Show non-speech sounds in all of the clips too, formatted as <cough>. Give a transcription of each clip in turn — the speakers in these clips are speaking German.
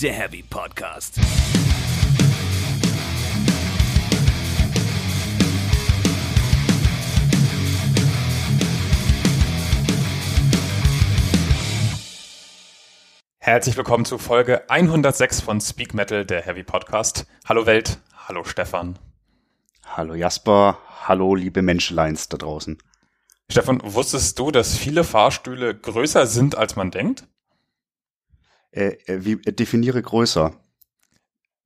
der Heavy Podcast. Herzlich willkommen zu Folge 106 von Speak Metal, der Heavy Podcast. Hallo Welt, hallo Stefan. Hallo Jasper, hallo liebe Menschleins da draußen. Stefan, wusstest du, dass viele Fahrstühle größer sind, als man denkt? Äh, äh, wie äh, definiere größer?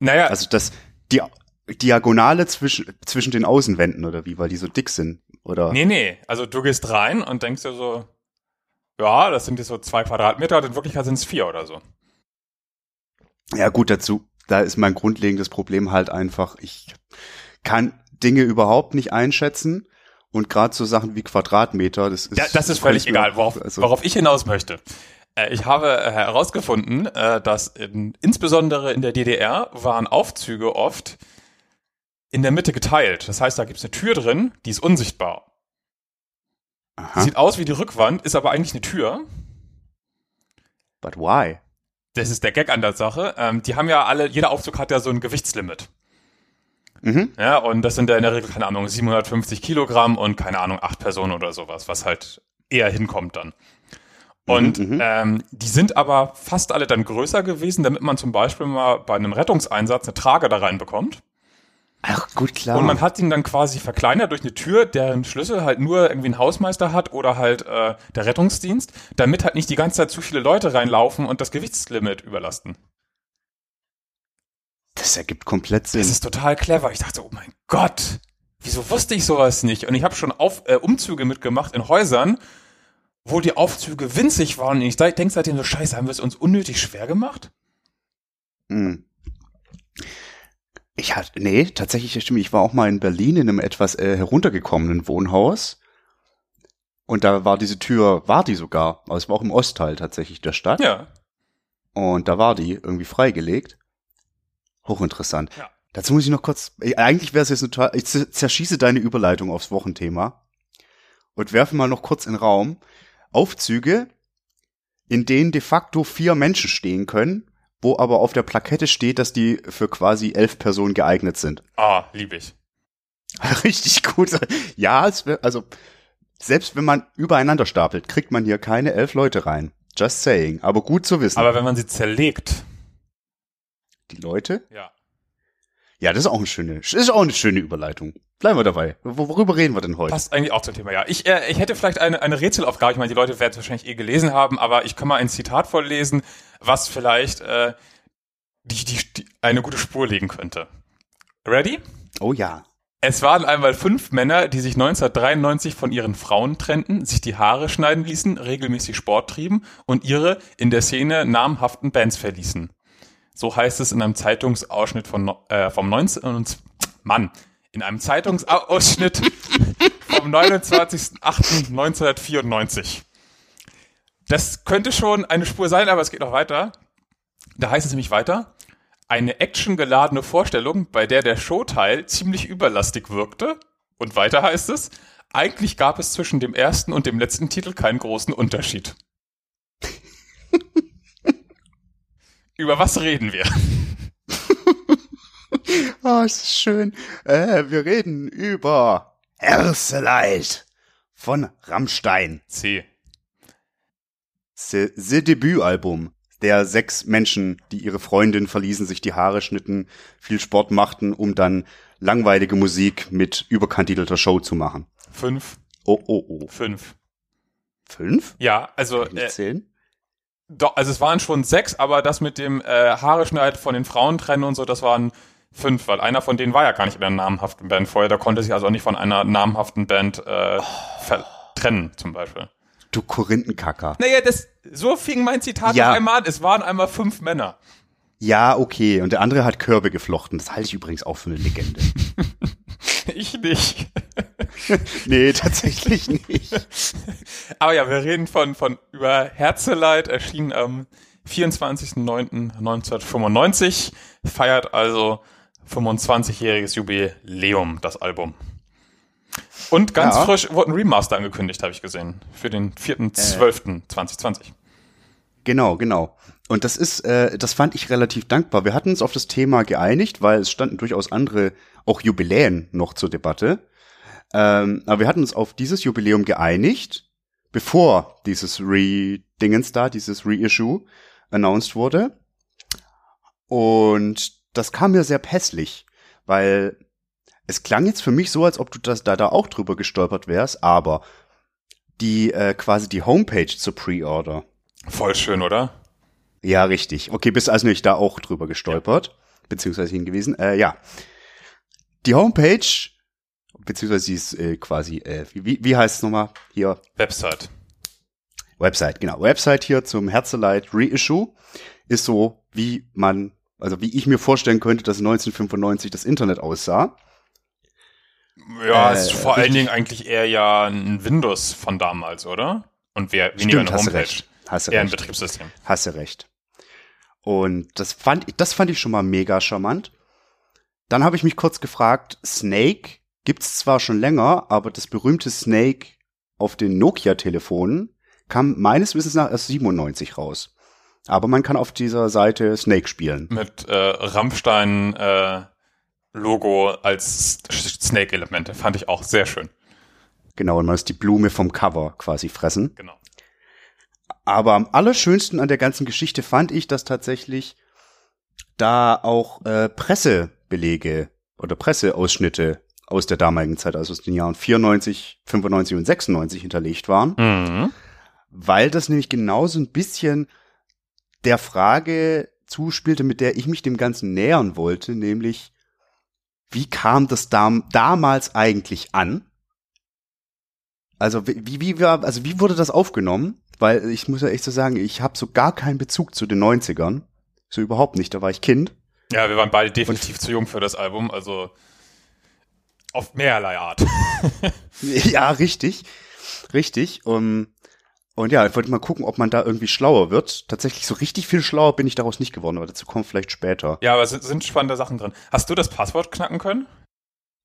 Naja, Also das die Diagonale zwischen zwischen den Außenwänden oder wie, weil die so dick sind oder? nee, nee. Also du gehst rein und denkst dir so, ja, das sind jetzt so zwei Quadratmeter, und in Wirklichkeit sind es vier oder so. Ja gut, dazu da ist mein grundlegendes Problem halt einfach, ich kann Dinge überhaupt nicht einschätzen und gerade so Sachen wie Quadratmeter, das ist Ja, das ist völlig egal, worauf, also, worauf ich hinaus möchte. Äh, Ich habe äh, herausgefunden, äh, dass in, insbesondere in der DDR waren Aufzüge oft in der Mitte geteilt. Das heißt, da gibt's eine Tür drin, die ist unsichtbar. aha, Sieht aus wie die Rückwand, ist aber eigentlich eine Tür. but why? Das ist der Gag an der Sache. Ähm, die haben ja alle, jeder Aufzug hat ja so ein Gewichtslimit. Mhm. Ja, und das sind ja in der Regel, keine Ahnung, 750 Kilogramm und keine Ahnung, acht Personen oder sowas, was halt eher hinkommt dann. Und Mhm, mhm. ähm, die sind aber fast alle dann größer gewesen, damit man zum Beispiel mal bei einem Rettungseinsatz eine Trage da reinbekommt. Ach gut, klar. Und man hat ihn dann quasi verkleinert durch eine Tür, deren Schlüssel halt nur irgendwie ein Hausmeister hat oder halt äh, der Rettungsdienst, damit halt nicht die ganze Zeit zu viele Leute reinlaufen und das Gewichtslimit überlasten. das ergibt komplett Sinn. Das ist total clever. Ich dachte, oh mein Gott, wieso wusste ich sowas nicht? Und ich habe schon auf, äh, Umzüge mitgemacht in Häusern, wo die Aufzüge winzig waren. Und ich denke seitdem so, scheiße, haben wir es uns unnötig schwer gemacht? Hm. Ich hatte, nee, tatsächlich, stimmt. Ich war auch mal in Berlin in einem etwas äh, heruntergekommenen Wohnhaus. Und da war diese Tür, war die sogar. Aber es war auch im Ostteil tatsächlich der Stadt. Ja. Und da war die irgendwie freigelegt. Hochinteressant. Ja. Dazu muss ich noch kurz, äh, eigentlich wäre es jetzt total, ich zer- zerschieße deine Überleitung aufs Wochenthema und werfe mal noch kurz in den Raum. Aufzüge, in denen de facto vier Menschen stehen können, wo aber auf der Plakette steht, dass die für quasi elf Personen geeignet sind. Ah, lieb ich. <laughs> Richtig gut. Ja, es wär, also selbst wenn man übereinander stapelt, kriegt man hier keine elf Leute rein. Just saying. Aber gut zu wissen. Aber wenn man sie zerlegt, die Leute? ja. Ja, das ist auch eine schöne, ist auch eine schöne Überleitung. Bleiben wir dabei. Wo- Worüber reden wir denn heute? Passt eigentlich auch zum Thema, ja. Ich, äh, ich hätte vielleicht eine, eine Rätselaufgabe. Ich meine, die Leute werden es wahrscheinlich eh gelesen haben, aber ich kann mal ein Zitat vorlesen, was vielleicht äh, die, die, die, eine gute Spur legen könnte. Ready? Oh ja. Es waren einmal fünf Männer, die sich 1993 von ihren Frauen trennten, sich die Haare schneiden ließen, regelmäßig Sport trieben und ihre in der Szene namhaften Bands verließen. So heißt es in einem Zeitungsausschnitt von, äh, vom 19. und- Mann, in einem Zeitungsausschnitt <laughs> vom 29.08.1994. Das könnte schon eine Spur sein, aber es geht noch weiter. Da heißt es nämlich weiter, eine actiongeladene Vorstellung, bei der der Showteil ziemlich überlastig wirkte. Und weiter heißt es, eigentlich gab es zwischen dem ersten und dem letzten Titel keinen großen Unterschied. Über was reden wir? Oh, <laughs> es ist schön. Äh, wir reden über Erseleit von Rammstein. C. The Debütalbum der sechs Menschen, die ihre Freundin verließen, sich die Haare schnitten, viel Sport machten, um dann langweilige Musik mit überkandidelter Show zu machen. Fünf. Oh, oh, oh. Fünf. Fünf? Ja, also, Kann ich äh, zählen? Doch, also es waren schon sechs, aber das mit dem äh, Haare schneiden von den Frauen trennen und so, das waren fünf, weil einer von denen war ja gar nicht in einer namhaften Band vorher, der konnte sich also auch nicht von einer namhaften Band äh, ver- trennen, zum Beispiel. Du Korinthenkacker. Naja, das, so fing mein Zitat Ja. auf einmal an. Es waren einmal fünf Männer. Ja, okay. Und der andere hat Körbe geflochten. Das halte ich übrigens auch für eine Legende. <laughs> Ich nicht. <laughs> nee, tatsächlich nicht. <laughs> Aber ja, wir reden von, von über Herzeleid, erschien am 24.09.1995, feiert also 25-jähriges Jubiläum, das Album. Und ganz Ja. frisch wurde ein Remaster angekündigt, habe ich gesehen, für den 4.12.2020. Genau, genau. Und das ist, äh, das fand ich relativ dankbar. Wir hatten uns auf das Thema geeinigt, weil es standen durchaus andere, auch Jubiläen noch zur Debatte. Ähm, aber wir hatten uns auf dieses Jubiläum geeinigt, bevor dieses Re-Dingens da, dieses Reissue announced wurde. Und das kam mir sehr pässlich, weil es klang jetzt für mich so, als ob du das da, da auch drüber gestolpert wärst, aber die äh, quasi die Homepage zur Pre-Order. Voll schön, oder? Ja, richtig. Okay, bist also nicht da auch drüber gestolpert, ja. beziehungsweise hingewiesen. Äh, ja. Die Homepage, beziehungsweise sie ist äh, quasi, äh, wie, wie heißt es nochmal hier? Website. Website, genau. Website hier zum Herzeleid Reissue ist so, wie man, also wie ich mir vorstellen könnte, dass 1995 das Internet aussah. Ja, äh, ist vor allen Dingen eigentlich eher ja ein Windows von damals, oder? Und wer, weniger Stimmt, eine hast Homepage. recht. Hast du eher ein recht. Betriebssystem. Hast du recht. Und das fand, das fand ich schon mal mega charmant. Dann habe ich mich kurz gefragt, Snake gibt's zwar schon länger, aber das berühmte Snake auf den Nokia-Telefonen kam meines Wissens nach erst 97 raus. Aber man kann auf dieser Seite Snake spielen. Mit äh, Rammstein äh, Logo als Snake-Elemente. Fand ich auch sehr schön. Genau, und man muss die Blume vom Cover quasi fressen. Genau. Aber am allerschönsten an der ganzen Geschichte fand ich, dass tatsächlich da auch äh, Pressebelege oder Presseausschnitte aus der damaligen Zeit, also aus den Jahren 94, 95 und 96 hinterlegt waren, Mhm. weil das nämlich genauso ein bisschen der Frage zuspielte, mit der ich mich dem Ganzen nähern wollte, nämlich wie kam das dam damals eigentlich an? Also wie, wie, wie war, also wie wurde das aufgenommen? Weil ich muss ja echt so sagen, ich habe so gar keinen Bezug zu den 90ern. So überhaupt nicht, da war ich Kind. Ja, wir waren beide definitiv zu jung für das Album, also auf mehrerlei Art. <laughs> ja, richtig. Richtig. Um, und ja, ich wollte mal gucken, ob man da irgendwie schlauer wird. Tatsächlich so richtig viel schlauer bin ich daraus nicht geworden, aber dazu kommt vielleicht später. ja, aber es sind spannende Sachen drin. Hast du das Passwort knacken können?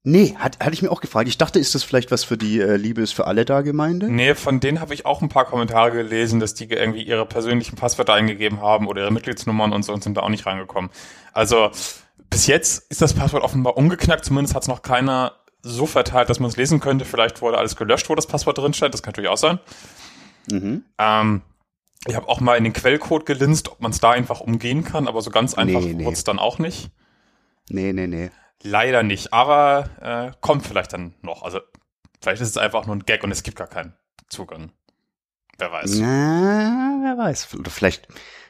Nee, hat, hatte ich mir auch gefragt. Ich dachte, ist das vielleicht was für die äh, Liebe ist für alle da Gemeinde? Nee, von denen habe ich auch ein paar Kommentare gelesen, dass die irgendwie ihre persönlichen Passwörter eingegeben haben oder ihre Mitgliedsnummern und so und sind da auch nicht reingekommen. Also bis jetzt ist das Passwort offenbar ungeknackt, zumindest hat es noch keiner so verteilt, dass man es lesen könnte. Vielleicht wurde alles gelöscht, wo das Passwort drin steht, das kann natürlich auch sein. Mhm. Ähm, ich habe auch mal in den Quellcode gelinst, ob man es da einfach umgehen kann, aber so ganz einfach Nee, nee. wurde es dann auch nicht. Nee, nee, nee. Leider nicht, aber äh, kommt vielleicht dann noch. Also vielleicht ist es einfach nur ein Gag und es gibt gar keinen Zugang. Wer weiß. Na, wer weiß. Oder vielleicht,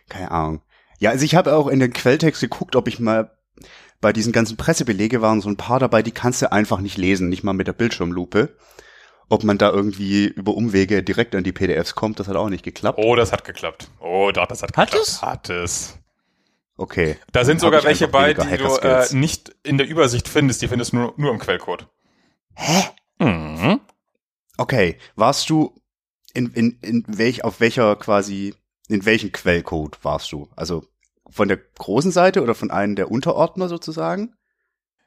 keine Ahnung. Ja, also ich habe auch in den Quelltext geguckt, ob ich mal bei diesen ganzen Pressebelege waren so ein paar dabei, die kannst du einfach nicht lesen, nicht mal mit der Bildschirmlupe. Ob man da irgendwie über Umwege direkt an die PDFs kommt, das hat auch nicht geklappt. Oh, das hat geklappt. Oh, doch, das hat Hat geklappt. es? Hat es. Okay. Da sind sogar welche bei, die du äh, nicht in der Übersicht findest. Die findest du nur, nur im Quellcode. Hä? Mhm. Okay. Warst du in, in, in welch, auf welcher quasi, in welchem Quellcode warst du? Also von der großen Seite oder von einem der Unterordner sozusagen?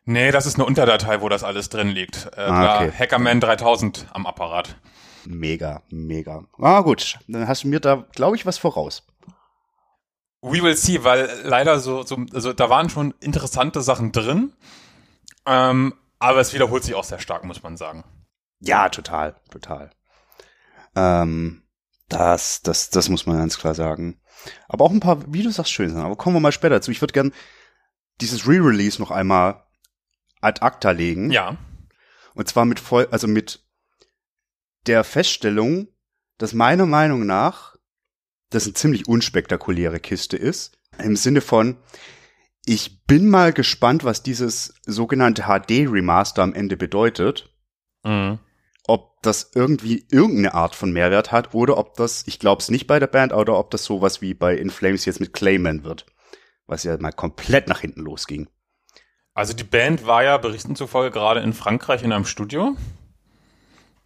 Nee, das ist eine Unterdatei, wo das alles drin liegt. Äh, Ah, okay. Hackerman 3000 am Apparat. Mega, mega. Ah, gut. Dann hast du mir da, glaube ich, was voraus. We will see, weil leider so, so also da waren schon interessante Sachen drin. Ähm, aber es wiederholt sich auch sehr stark, muss man sagen. Ja, total, total. Ähm, das, das, das muss man ganz klar sagen. Aber auch ein paar, wie du sagst, schön sind. Aber kommen wir mal später dazu. Ich würde gern dieses Re-Release noch einmal ad acta legen. Ja. Und zwar mit voll, also mit der Feststellung, dass meiner Meinung nach das eine ziemlich unspektakuläre Kiste ist. Im Sinne von, ich bin mal gespannt, was dieses sogenannte HD-Remaster am Ende bedeutet. Mhm. Ob das irgendwie irgendeine Art von Mehrwert hat oder ob das, ich glaube es nicht bei der Band, oder ob das sowas wie bei In Flames jetzt mit Clayman wird. Was ja mal komplett nach hinten losging. Also die Band war ja berichten zufolge gerade in Frankreich in einem Studio.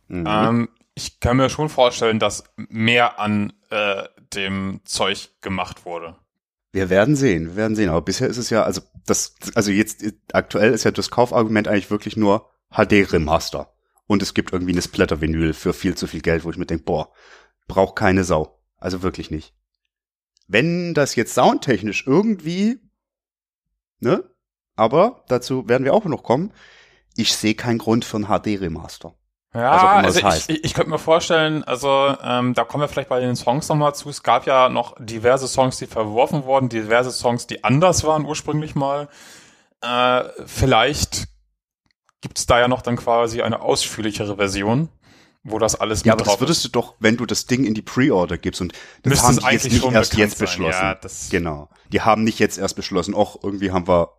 Mhm. Ähm, ich kann mir schon vorstellen, dass mehr an äh, dem Zeug gemacht wurde. Wir werden sehen, wir werden sehen. Aber bisher ist es ja, also das, also jetzt aktuell ist ja das Kaufargument eigentlich wirklich nur HD-Remaster. Und es gibt irgendwie eine Splatter-Vinyl für viel zu viel Geld, wo ich mir denke, boah, braucht keine Sau. Also wirklich nicht. wenn das jetzt soundtechnisch irgendwie, ne? Aber dazu werden wir auch noch kommen. Ich sehe keinen Grund für ein HD-Remaster. Ja, also ich, ich, ich könnte mir vorstellen, also ähm, da kommen wir vielleicht bei den Songs nochmal zu. Es gab ja noch diverse Songs, die verworfen wurden, diverse Songs, die anders waren ursprünglich mal. Äh, vielleicht gibt's da ja noch dann quasi eine ausführlichere Version, wo das alles ja, mit aber das würdest du doch, wenn du das Ding in die Pre-Order gibst und das haben die jetzt nicht erst jetzt sein. beschlossen. Ja, genau. Die haben nicht jetzt erst beschlossen, och, irgendwie haben wir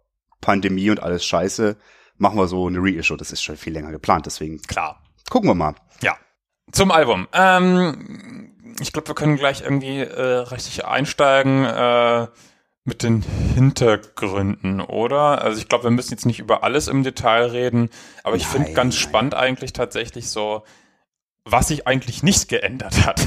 Pandemie und alles scheiße, machen wir so eine Reissue. Das ist schon viel länger geplant, deswegen. Klar. Gucken wir mal. Ja. Zum Album. Ähm, ich glaube, wir können gleich irgendwie äh, richtig einsteigen äh, mit den Hintergründen, oder? Also ich glaube, wir müssen jetzt nicht über alles im Detail reden, aber ich finde ganz nein. spannend eigentlich tatsächlich so, was sich eigentlich nicht geändert hat.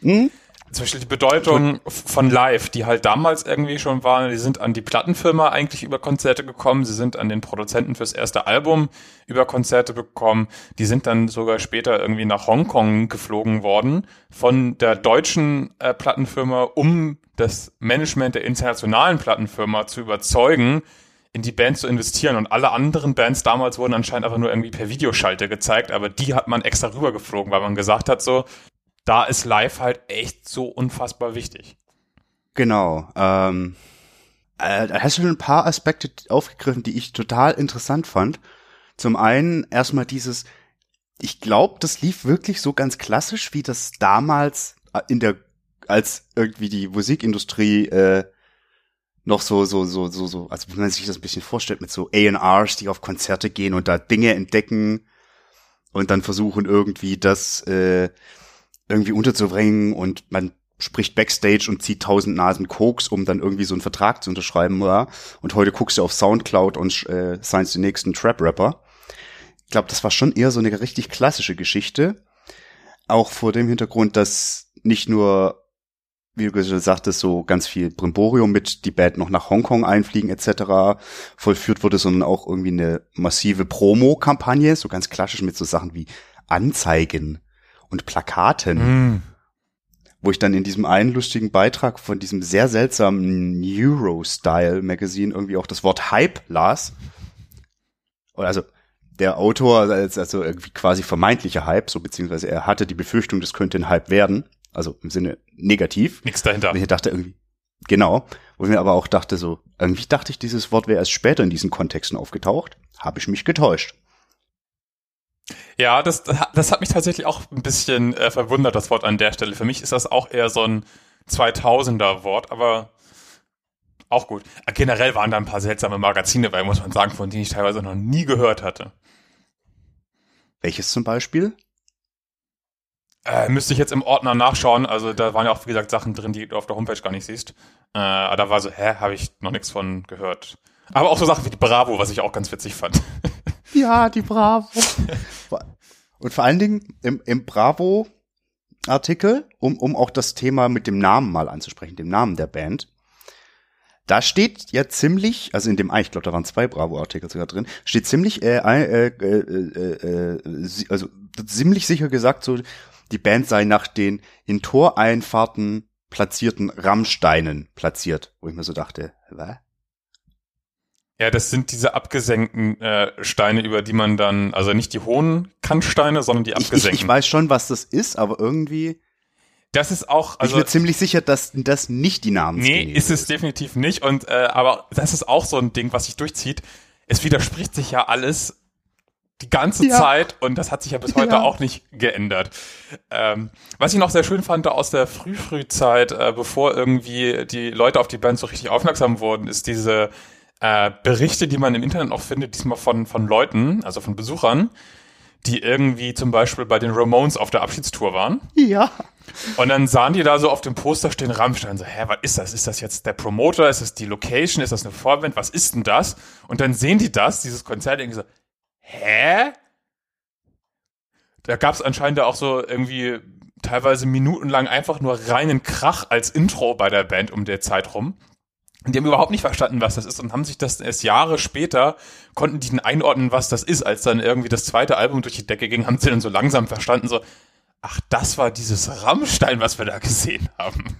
Hm? Zum Beispiel die Bedeutung von Live, die halt damals irgendwie schon waren, die sind an die Plattenfirma eigentlich über Konzerte gekommen, sie sind an den Produzenten fürs erste Album über Konzerte bekommen, die sind dann sogar später irgendwie nach Hongkong geflogen worden von der deutschen äh, Plattenfirma, um das Management der internationalen Plattenfirma zu überzeugen, in die Band zu investieren. Und alle anderen Bands damals wurden anscheinend einfach nur irgendwie per Videoschalte gezeigt, aber die hat man extra rübergeflogen, weil man gesagt hat so, da ist live halt echt so unfassbar wichtig. Genau. Ähm, äh, da hast du schon ein paar Aspekte aufgegriffen, die ich total interessant fand. Zum einen erstmal dieses, ich glaube, das lief wirklich so ganz klassisch, wie das damals äh, in der, als irgendwie die Musikindustrie äh, noch so, so, so, so, so, also wie man sich das ein bisschen vorstellt, mit so A&Rs, die auf Konzerte gehen und da Dinge entdecken und dann versuchen irgendwie das äh, irgendwie unterzubringen und man spricht Backstage und zieht tausend Nasen Koks, um dann irgendwie so einen Vertrag zu unterschreiben, ja. Und heute guckst du auf Soundcloud und äh, signst den nächsten Trap-Rapper. Ich glaube, das war schon eher so eine richtig klassische Geschichte. Auch vor dem Hintergrund, dass nicht nur, wie du gesagt sagtest, so ganz viel Brimborium mit die Band noch nach Hongkong einfliegen etc. vollführt wurde, sondern auch irgendwie eine massive Promo-Kampagne, so ganz klassisch mit so Sachen wie Anzeigen und Plakaten. Mm. Wo ich dann in diesem einen lustigen Beitrag von diesem sehr seltsamen Neuro-Style-Magazin irgendwie auch das Wort Hype las. Also der Autor, also irgendwie quasi vermeintlicher Hype, so beziehungsweise er hatte die Befürchtung, das könnte ein Hype werden. Also im Sinne negativ. Nichts dahinter. Und ich dachte irgendwie, genau. Wo ich mir aber auch dachte so, irgendwie dachte ich, dieses Wort wäre erst später in diesen Kontexten aufgetaucht. Habe ich mich getäuscht. Ja, das, das hat mich tatsächlich auch ein bisschen äh, verwundert, das Wort an der Stelle. Für mich ist das auch eher so ein 2000er Wort, aber auch gut. Äh, generell waren da ein paar seltsame Magazine bei, muss man sagen, von denen ich teilweise noch nie gehört hatte. Welches zum Beispiel? Äh, müsste ich jetzt im Ordner nachschauen. Also da waren ja auch, wie gesagt, Sachen drin, die du auf der Homepage gar nicht siehst. Äh, aber da war so, hä, habe ich noch nichts von gehört. Aber auch so Sachen wie die Bravo, was ich auch ganz witzig fand. <laughs> Ja, die Bravo. <laughs> Und vor allen Dingen im, im Bravo Artikel, um, um auch das Thema mit dem Namen mal anzusprechen, dem Namen der Band. Da steht ja ziemlich, also in dem, ich glaube, da waren zwei Bravo-Artikel sogar drin, steht ziemlich, äh, äh, äh, äh, äh, also ziemlich sicher gesagt, so die Band sei nach den in Toreinfahrten platzierten Rammsteinen platziert, wo ich mir so dachte, was? Ja, das sind diese abgesenkten äh, Steine, über die man dann, also nicht die hohen Kantsteine, sondern die abgesenkten. Ich, ich, ich weiß schon, was das ist, aber irgendwie. Das ist auch. Also, ich bin ziemlich sicher, dass das nicht die Namen Nee, ist es definitiv nicht. Und äh, aber das ist auch so ein Ding, was sich durchzieht. Es widerspricht sich ja alles die ganze ja. Zeit und das hat sich ja bis heute ja. auch nicht geändert. Ähm, was ich noch sehr schön fand aus der Früh-Früh-Zeit, äh, bevor irgendwie die Leute auf die Band so richtig aufmerksam wurden, ist diese äh, Berichte, die man im Internet auch findet, diesmal von, von Leuten, also von Besuchern, die irgendwie zum Beispiel bei den Ramones auf der Abschiedstour waren. Ja. Und dann sahen die da so auf dem Poster stehen Rammstein, so, hä, was ist das? Ist das jetzt der Promoter? Ist das die Location? Ist das eine Vorband? Was ist denn das? Und dann sehen die das, dieses Konzert, irgendwie so, hä? Da gab es anscheinend auch so irgendwie teilweise minutenlang einfach nur reinen Krach als Intro bei der Band um der Zeit rum. Und die haben überhaupt nicht verstanden, was das ist und haben sich das erst Jahre später, konnten die einordnen, was das ist, als dann irgendwie das zweite Album durch die Decke ging, haben sie dann so langsam verstanden, so, ach, das war dieses Rammstein, was wir da gesehen haben.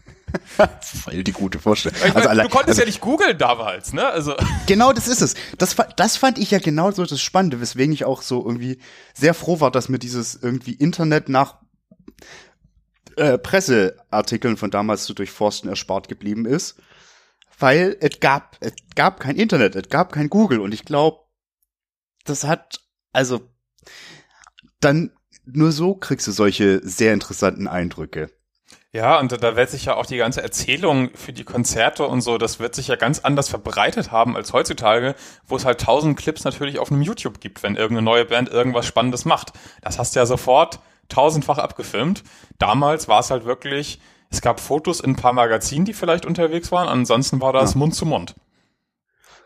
<laughs> Voll die gute Vorstellung. Ich mein, allein- du konntest also, ja nicht googeln damals, ne? Also <laughs> Genau, das ist es. Das, das fand ich ja genau so das Spannende, weswegen ich auch so irgendwie sehr froh war, dass mir dieses irgendwie Internet nach äh, Presseartikeln von damals zu durchforsten erspart geblieben ist. Weil es gab, es gab kein Internet, es gab kein Google und ich glaube, das hat, also, dann nur so kriegst du solche sehr interessanten Eindrücke. Ja, und da- wird sich ja auch die ganze Erzählung für die Konzerte und so, das wird sich ja ganz anders verbreitet haben als heutzutage, wo es halt tausend Clips natürlich auf einem YouTube gibt, wenn irgendeine neue Band irgendwas Spannendes macht. Das hast du ja sofort tausendfach abgefilmt. Damals war es halt wirklich, es gab Fotos in ein paar Magazinen, die vielleicht unterwegs waren, ansonsten war das Ja. Mund zu Mund.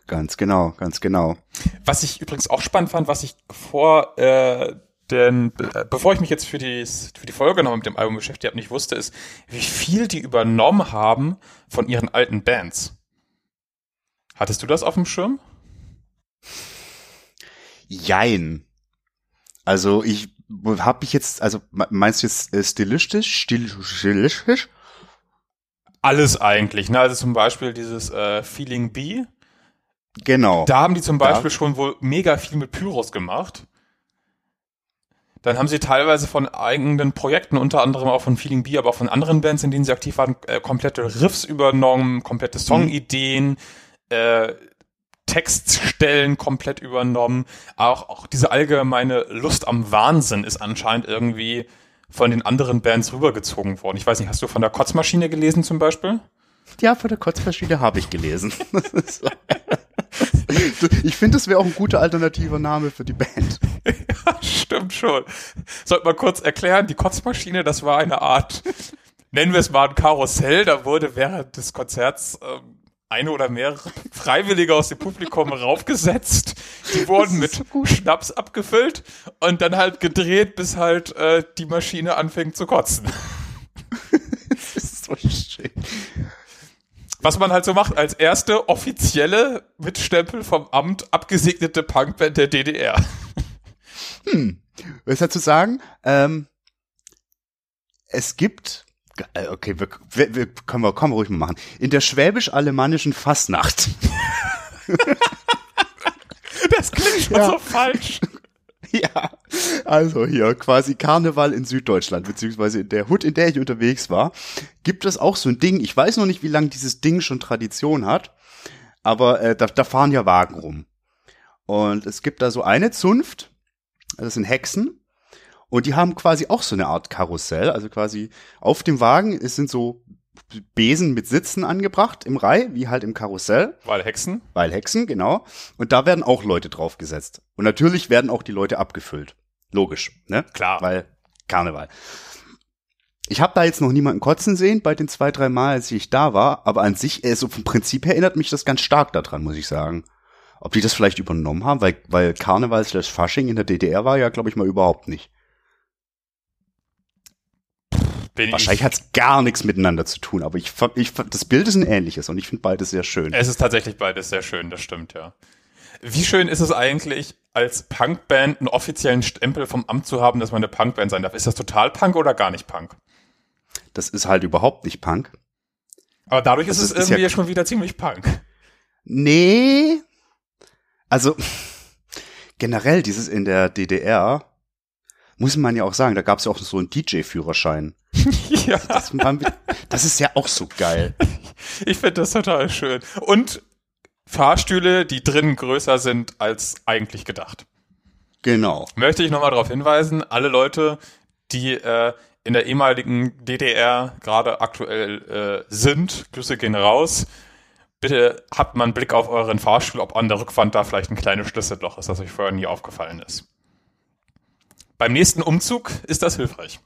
Ganz genau, ganz genau. Was ich übrigens auch spannend fand, was ich vor äh, denn äh, bevor ich mich jetzt für die für die Folge noch mit dem Album beschäftigt habe, nicht wusste, ist, wie viel die übernommen haben von ihren alten Bands. Hattest du das auf dem Schirm? Jein. Also ich habe ich jetzt, also me- meinst du jetzt äh, stilistisch, stil, stilistisch? Alles eigentlich, ne? Also zum Beispiel dieses äh, Feeling B. Genau. Da haben die zum Da- Beispiel schon wohl mega viel mit Pyros gemacht. Dann haben sie teilweise von eigenen Projekten, unter anderem auch von Feeling B, aber auch von anderen Bands, in denen sie aktiv waren, äh, komplette Riffs übernommen, komplette Songideen, äh, Textstellen komplett übernommen. Auch, auch diese allgemeine Lust am Wahnsinn ist anscheinend irgendwie von den anderen Bands rübergezogen worden. Ich weiß nicht, hast du von der Kotzmaschine gelesen zum Beispiel? Ja, von der Kotzmaschine habe ich gelesen. <laughs> ich finde, das wäre auch ein guter alternativer Name für die Band. <laughs> Stimmt schon. Sollte mal kurz erklären, die Kotzmaschine, das war eine Art, nennen wir es mal ein Karussell, da wurde während des Konzerts ähm, eine oder mehrere <laughs> Freiwillige aus dem Publikum raufgesetzt. Die wurden mit Schnaps abgefüllt und dann halt gedreht, bis halt äh, die Maschine anfängt zu kotzen. <laughs> <laughs> Das ist so schön. Was man halt so macht als erste offizielle mit Stempel vom Amt abgesegnete Punkband der DDR. Was dazu sagen? Ähm, es gibt, okay, wir, wir, wir können wir, können wir ruhig mal machen. In der schwäbisch-alemannischen Fastnacht. <laughs> Das klingt schon Ja. so falsch. <laughs> ja, also hier quasi Karneval in Süddeutschland, beziehungsweise in der Hut, in der ich unterwegs war, gibt es auch so ein Ding. Ich weiß noch nicht, wie lange dieses Ding schon Tradition hat, aber äh, da, da fahren ja Wagen rum. Und es gibt da so eine Zunft, das sind Hexen, und die haben quasi auch so eine Art Karussell, also quasi auf dem Wagen, es sind so Besen mit Sitzen angebracht im Reih, wie halt im Karussell. Weil Hexen? Weil Hexen, genau. Und da werden auch Leute draufgesetzt. Und natürlich werden auch die Leute abgefüllt. Logisch, ne? Klar. Weil Karneval. Ich habe da jetzt noch niemanden kotzen sehen bei den zwei, drei Mal, als ich da war, aber an sich, äh, so vom Prinzip her erinnert mich das ganz stark daran, muss ich sagen. Ob die das vielleicht übernommen haben, weil, weil Karneval slash Fasching in der DDR war ja, glaube ich mal, überhaupt nicht. Bin Wahrscheinlich ich, hat's gar nichts miteinander zu tun, aber ich, ich, das Bild ist ein ähnliches und ich finde beides sehr schön. Es ist tatsächlich beides sehr schön, das stimmt, ja. Wie schön ist es eigentlich, als Punkband einen offiziellen Stempel vom Amt zu haben, dass man eine Punkband sein darf? Ist das total Punk oder gar nicht Punk? Das ist halt überhaupt nicht Punk. Aber dadurch Das ist es ist irgendwie ja- schon wieder ziemlich Punk. Nee. Also <laughs> generell dieses in der DDR muss man ja auch sagen, da gab es ja auch so einen DJ-Führerschein. <laughs> ja, Das, das ist ja auch so geil. ich finde das total schön. Und Fahrstühle, die drinnen größer sind als eigentlich gedacht. Genau. Möchte ich nochmal darauf hinweisen, alle Leute, die äh, in der ehemaligen DDR gerade aktuell äh, sind, Grüße gehen raus. Bitte habt mal einen Blick auf euren Fahrstuhl, ob an der Rückwand da vielleicht ein kleines Schlüsselloch ist, das euch vorher nie aufgefallen ist. Beim nächsten Umzug ist das hilfreich.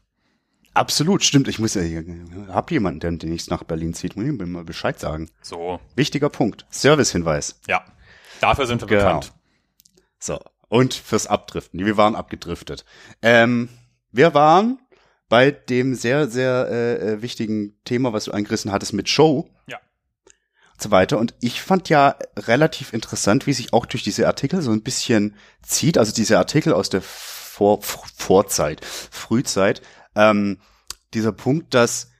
Absolut, stimmt. Ich muss ja hier, hab jemanden, der demnächst nach Berlin zieht, muss ich ihm mal Bescheid sagen. So, Wichtiger Punkt. Servicehinweis. ja. Dafür sind wir Genau. bekannt. So. Und fürs Abdriften. Wir waren abgedriftet. Ähm, wir waren bei dem sehr, sehr äh, äh, wichtigen Thema, was du eingerissen hattest mit Show. Ja. Und so weiter. Und ich fand ja relativ interessant, wie sich auch durch diese Artikel so ein bisschen zieht. Also diese Artikel aus der Vor Vorzeit, Frühzeit. Ähm, dieser Punkt, dass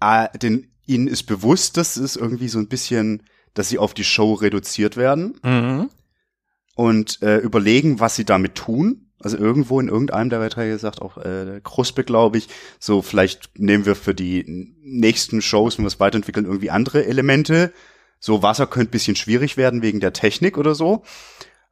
äh, den ihnen ist bewusst, dass es irgendwie so ein bisschen, dass sie auf die Show reduziert werden Mhm. und äh, überlegen, was sie damit tun. Also irgendwo in irgendeinem der Beiträge gesagt, auch äh, Kruspe, glaube ich, so vielleicht nehmen wir für die nächsten Shows, wenn wir es weiterentwickeln, irgendwie andere Elemente. So Wasser könnte bisschen schwierig werden wegen der Technik oder so.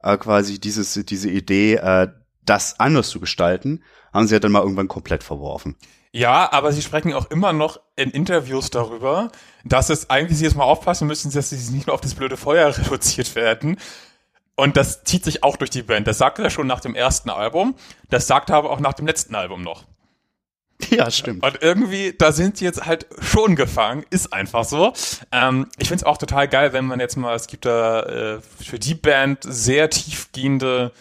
Äh, quasi dieses, diese Idee, äh, das anders zu gestalten, haben sie ja dann mal irgendwann komplett verworfen. Ja, aber sie sprechen auch immer noch in Interviews darüber, dass es eigentlich sie jetzt mal aufpassen müssen, dass sie nicht nur auf das blöde Feuer <laughs> reduziert werden. Und das zieht sich auch durch die Band. Das sagte er schon nach dem ersten Album. Das sagte er aber auch nach dem letzten Album noch. Ja, stimmt. Und irgendwie, da sind sie jetzt halt schon gefangen, ist einfach so. Ähm, ich find's auch total geil, wenn man jetzt mal, es gibt da äh, für die Band sehr tiefgehende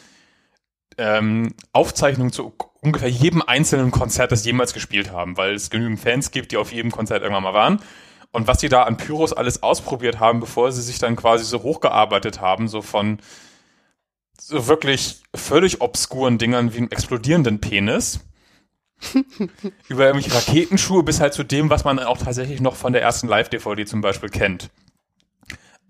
ähm, Aufzeichnungen zu ungefähr jedem einzelnen Konzert, das sie jemals gespielt haben, weil es genügend Fans gibt, die auf jedem Konzert irgendwann mal waren. Und was sie da an Pyros alles ausprobiert haben, bevor sie sich dann quasi so hochgearbeitet haben, so von so wirklich völlig obskuren Dingern wie einem explodierenden Penis <laughs> über irgendwelche Raketenschuhe bis halt zu dem, was man auch tatsächlich noch von der ersten Live-DVD zum Beispiel kennt.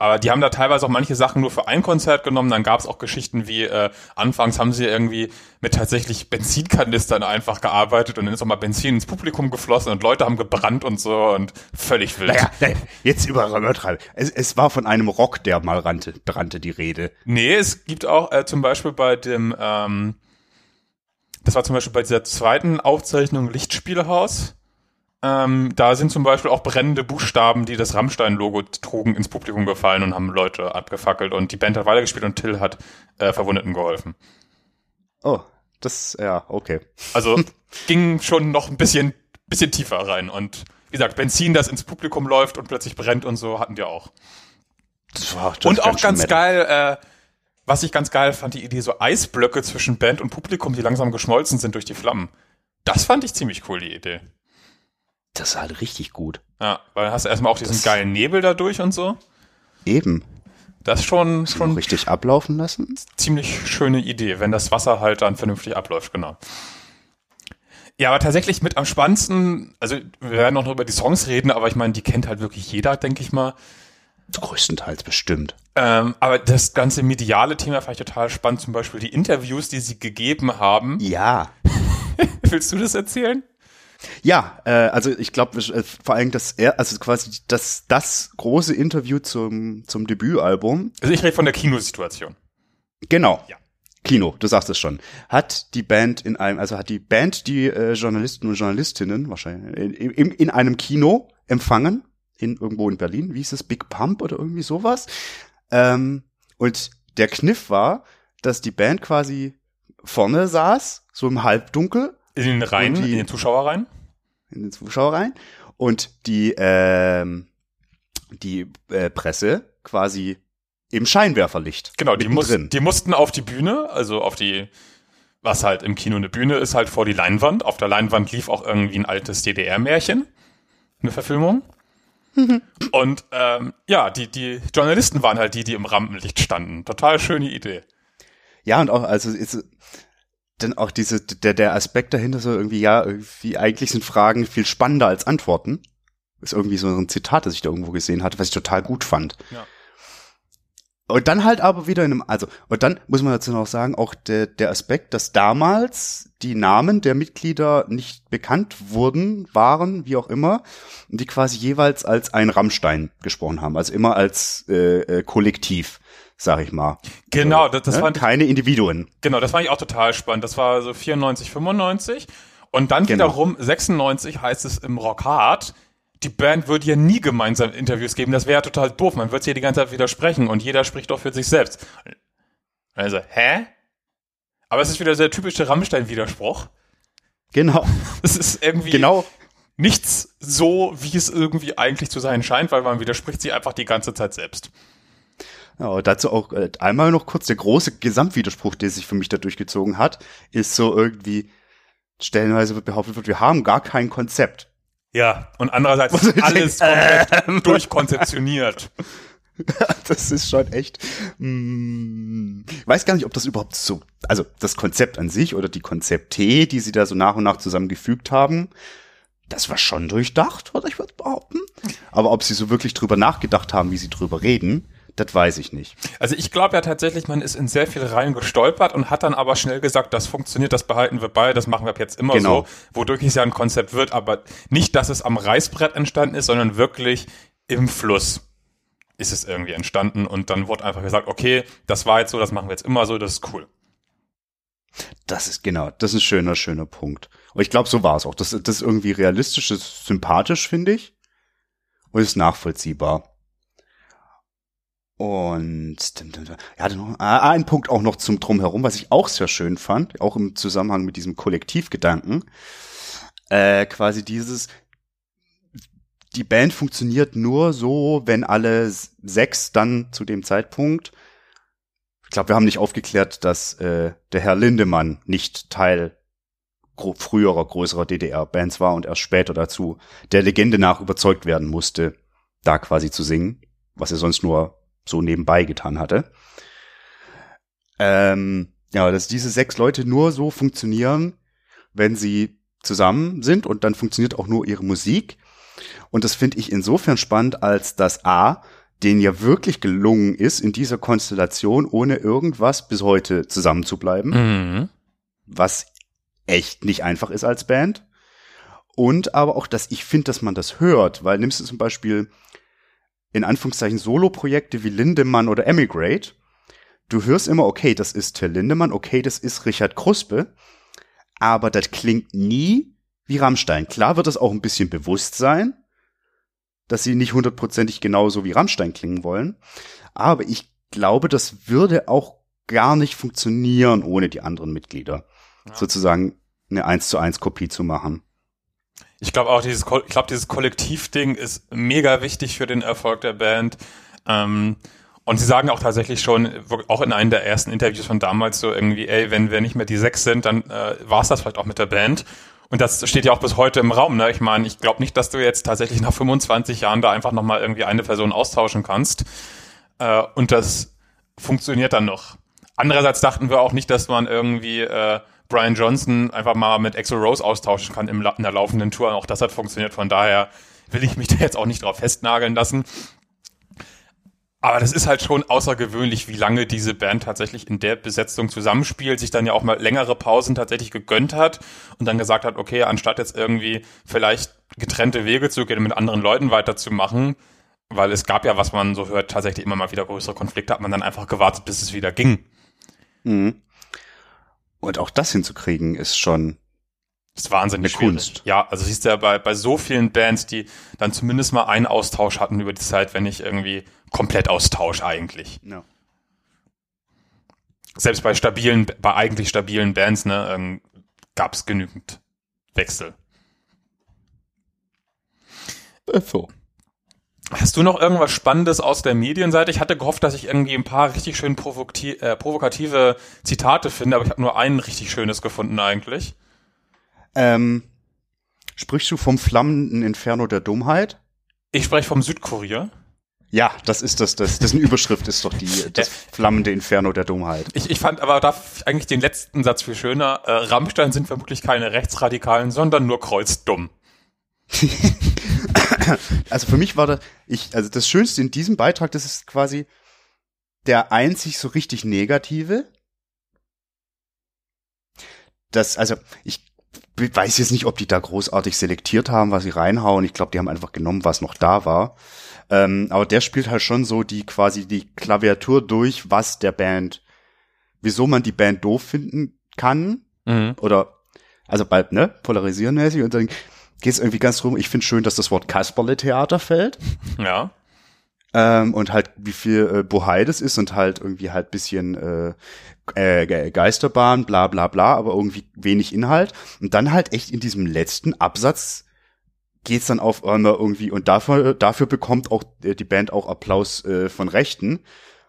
Aber die haben da teilweise auch manche Sachen nur für ein Konzert genommen. Dann gab es auch Geschichten wie, äh, anfangs haben sie irgendwie mit tatsächlich Benzinkanistern einfach gearbeitet und dann ist auch mal Benzin ins Publikum geflossen und Leute haben gebrannt und so und völlig wild. Naja, naja, jetzt übertreiben. Es, es war von einem Rock, der mal rannte, rannte die Rede. Nee, es gibt auch äh, zum Beispiel bei dem, ähm, das war zum Beispiel bei dieser zweiten Aufzeichnung Lichtspielhaus. Ähm, da sind zum Beispiel auch brennende Buchstaben, die das Rammstein-Logo trugen, ins Publikum gefallen und haben Leute abgefackelt. Und die Band hat weitergespielt und Till hat äh, Verwundeten geholfen. Oh, das, ja, okay. Also <laughs> ging schon noch ein bisschen, bisschen tiefer rein. Und wie gesagt, Benzin, das ins Publikum läuft und plötzlich brennt und so, hatten die auch. Das war, das und auch ganz Metal. geil, äh, was ich ganz geil fand, die Idee, so Eisblöcke zwischen Band und Publikum, die langsam geschmolzen sind durch die Flammen. Das fand ich ziemlich cool, die Idee. Das ist halt richtig gut. Ja, weil dann hast du erstmal auch diesen Das- geilen Nebel dadurch und so. Eben. Das ist schon, Schon schon richtig ablaufen lassen. ziemlich schöne Idee, wenn das Wasser halt dann vernünftig abläuft, genau. Ja, aber tatsächlich mit am spannendsten, also wir werden auch noch über die Songs reden, aber ich meine, die kennt halt wirklich jeder, denke ich mal. Größtenteils bestimmt. Ähm, aber das ganze mediale Thema fand ich total spannend, zum Beispiel die Interviews, die sie gegeben haben. Ja. <laughs> Willst du das erzählen? Ja, äh, also ich glaube äh, vor allem das, er- also quasi das, das große Interview zum, zum Debütalbum. Also ich rede von der Kinosituation. Genau. Ja. Kino, du sagst es schon. Hat die Band in einem, also hat die Band die äh, Journalisten und Journalistinnen wahrscheinlich in, in, in einem Kino empfangen, in irgendwo in Berlin, wie hieß es, Big Pump oder irgendwie sowas. Ähm, und der Kniff war, dass die Band quasi vorne saß, so im Halbdunkel, In den Reihen, die- in den Zuschauerreihen. in den Zuschauer rein und die ähm, die äh, Presse quasi im Scheinwerferlicht. Genau, die, muss, die mussten auf die Bühne, also auf die, was halt im Kino eine Bühne ist, halt vor die Leinwand. Auf der Leinwand lief auch irgendwie ein altes DDR-Märchen, eine Verfilmung. <laughs> Und ähm, ja, die, die Journalisten waren halt die, die im Rampenlicht standen. Total schöne Idee. Ja, und auch, also ist dann auch diese, der, der Aspekt dahinter so irgendwie, ja, irgendwie eigentlich sind Fragen viel spannender als Antworten. Ist irgendwie so ein Zitat, das ich da irgendwo gesehen hatte, was ich total gut fand. Ja. Und dann halt aber wieder in einem, also, und dann muss man dazu noch sagen, auch der, der Aspekt, dass damals die Namen der Mitglieder nicht bekannt wurden, waren, wie auch immer, und die quasi jeweils als ein Rammstein gesprochen haben, also immer als äh, äh, Kollektiv, sag ich mal. Genau, das, das ne? ich, Keine Individuen. genau, das fand ich auch total spannend. Das war so 94, 95. Und dann Genau. wiederum 96 heißt es im Rock Hard, die Band würde ja nie gemeinsam Interviews geben. Das wäre ja total doof. Man würde hier die ganze Zeit widersprechen und jeder spricht doch für sich selbst. Also, hä? Aber es ist wieder der typische Rammstein-Widerspruch. Genau, <laughs> Es ist irgendwie genau. nichts so, wie es irgendwie eigentlich zu sein scheint, weil man widerspricht sich einfach die ganze Zeit selbst. Ja, dazu auch äh, einmal noch kurz der große Gesamtwiderspruch, der sich für mich da durchgezogen hat, ist so irgendwie stellenweise wird behauptet wird, wir haben gar kein Konzept. Ja, und andererseits ist alles komplett durchkonzeptioniert. <laughs> Das ist schon echt. Mm, ich weiß gar nicht, ob das überhaupt so, also das Konzept an sich oder die Konzepte, die sie da so nach und nach zusammengefügt haben, das war schon durchdacht, oder ich würde behaupten. Aber ob sie so wirklich drüber nachgedacht haben, wie sie drüber reden, das weiß ich nicht. Also ich glaube ja tatsächlich, man ist in sehr viel rein gestolpert und hat dann aber schnell gesagt, das funktioniert, das behalten wir bei, das machen wir ab jetzt immer Genau. so, wodurch es ja ein Konzept wird, aber nicht, dass es am Reißbrett entstanden ist, sondern wirklich im Fluss ist es irgendwie entstanden und dann wurde einfach gesagt, okay, das war jetzt so, das machen wir jetzt immer so, das ist cool. Das ist genau, das ist ein schöner, schöner Punkt. Und ich glaube, so war es auch. Das, das ist irgendwie realistisch, das ist sympathisch, finde ich. Und ist nachvollziehbar. Und ja, dann noch, ah, ein Punkt auch noch zum Drumherum, was ich auch sehr schön fand, auch im Zusammenhang mit diesem Kollektivgedanken. Äh, quasi dieses, die Band funktioniert nur so, wenn alle sechs dann zu dem Zeitpunkt ich glaube, wir haben nicht aufgeklärt, dass äh, der Herr Lindemann nicht Teil früherer, größerer DDR-Bands war und erst später dazu der Legende nach überzeugt werden musste, da quasi zu singen, was er sonst nur so nebenbei getan hatte. Ähm, ja, dass diese sechs Leute nur so funktionieren, wenn sie zusammen sind und dann funktioniert auch nur ihre Musik. Und das finde ich insofern spannend, als dass A, denen ja wirklich gelungen ist, in dieser Konstellation ohne irgendwas bis heute zusammen zu bleiben, Mhm. was echt nicht einfach ist als Band. Und aber auch, dass ich finde, dass man das hört, weil nimmst du zum Beispiel in Anführungszeichen Solo-Projekte wie Lindemann oder Emigrate, du hörst immer, okay, das ist Till Lindemann, okay, das ist Richard Kruspe, aber das klingt nie wie Rammstein. Klar wird es auch ein bisschen bewusst sein, dass sie nicht hundertprozentig genauso wie Rammstein klingen wollen. Aber ich glaube, das würde auch gar nicht funktionieren, ohne die anderen Mitglieder. Ja. Sozusagen eine 1 zu 1 Kopie zu machen. Ich glaube auch, dieses, ich glaube, dieses Kollektivding ist mega wichtig für den Erfolg der Band. Ähm, und sie sagen auch tatsächlich schon, auch in einem der ersten Interviews von damals so irgendwie, ey, wenn wir nicht mehr die sechs sind, dann äh, war es das vielleicht auch mit der Band. Und das steht ja auch bis heute im Raum. Ne? Ich meine, ich glaube nicht, dass du jetzt tatsächlich nach 25 Jahren da einfach nochmal irgendwie eine Person austauschen kannst. Äh, und das funktioniert dann noch. Andererseits dachten wir auch nicht, dass man irgendwie äh, Brian Johnson einfach mal mit Exo Rose austauschen kann im, in der laufenden Tour. Auch das hat funktioniert. Von daher will ich mich <laughs> da jetzt auch nicht drauf festnageln lassen. Aber das ist halt schon außergewöhnlich, wie lange diese Band tatsächlich in der Besetzung zusammenspielt, sich dann ja auch mal längere Pausen tatsächlich gegönnt hat und dann gesagt hat, okay, anstatt jetzt irgendwie vielleicht getrennte Wege zu gehen mit anderen Leuten weiterzumachen, weil es gab ja, was man so hört, tatsächlich immer mal wieder größere Konflikte, hat man dann einfach gewartet, bis es wieder ging. Mhm. Und auch das hinzukriegen ist schon Das ist wahnsinnig Eine schwierig. Kunst. Ja, also siehst du ja bei, bei so vielen Bands, die dann zumindest mal einen Austausch hatten über die Zeit, wenn nicht irgendwie komplett Austausch eigentlich. ja. Selbst bei stabilen, bei eigentlich stabilen Bands, ne, ähm, gab es genügend Wechsel. so. Hast du noch irgendwas Spannendes aus der Medienseite? Ich hatte gehofft, dass ich irgendwie ein paar richtig schön äh, provokative Zitate finde, aber ich habe nur ein richtig schönes gefunden eigentlich. Ähm, sprichst du vom flammenden Inferno der Dummheit? Ich spreche vom Südkurier. Ja, das ist das, das, dessen Überschrift ist doch die, das flammende Inferno der Dummheit. Ich, ich fand aber da eigentlich den letzten Satz viel schöner. Äh, Rammstein sind vermutlich keine Rechtsradikalen, sondern nur kreuzdumm. <laughs> <coughs> Also für mich war das, ich, also das Schönste in diesem Beitrag, das ist quasi der einzig so richtig negative. Das, also ich weiß jetzt nicht, ob die da großartig selektiert haben, was sie reinhauen. Ich glaube, die haben einfach genommen, was noch da war. Ähm, aber der spielt halt schon so die quasi die Klaviatur durch, was der Band, wieso man die Band doof finden kann Mhm. oder also bald, ne, polarisieren mäßig und dann geht es irgendwie ganz drum, ich finde schön, dass das Wort Kasperle-Theater fällt. <laughs> Ja. ähm, und halt wie viel äh, Bohai das ist und halt irgendwie halt bisschen äh, äh, Ge- Geisterbahn, bla bla bla, aber irgendwie wenig Inhalt. Und dann halt echt in diesem letzten Absatz geht's dann auf einmal irgendwie und dafür dafür bekommt auch äh, die Band auch Applaus äh, von Rechten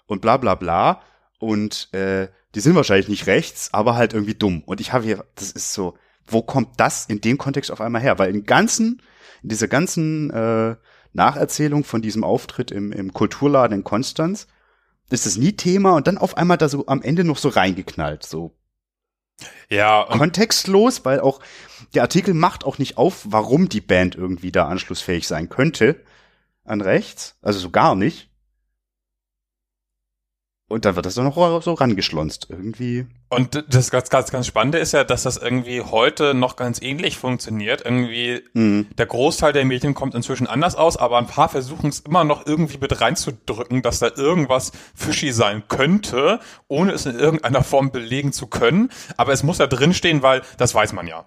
und bla bla bla. Und äh, die sind wahrscheinlich nicht rechts, aber halt irgendwie dumm. Und ich habe hier das ist so wo kommt das in dem Kontext auf einmal her? Weil im ganzen, in dieser ganzen äh, Nacherzählung von diesem Auftritt im, im Kulturladen in Konstanz ist es nie Thema und dann auf einmal da so am Ende noch so reingeknallt, so Ja, kontextlos, weil auch der Artikel macht auch nicht auf, warum die Band irgendwie da anschlussfähig sein könnte. an rechts, also so gar nicht. Und dann wird das dann noch so rangeschlonzt. Irgendwie. Und das ganz, ganz, ganz Spannende ist ja, dass das irgendwie heute noch ganz ähnlich funktioniert. Irgendwie Mhm. der Großteil der Medien kommt inzwischen anders aus, aber ein paar versuchen es immer noch irgendwie mit reinzudrücken, dass da irgendwas fishy sein könnte, ohne es in irgendeiner Form belegen zu können. Aber es muss da drinstehen, weil das weiß man ja.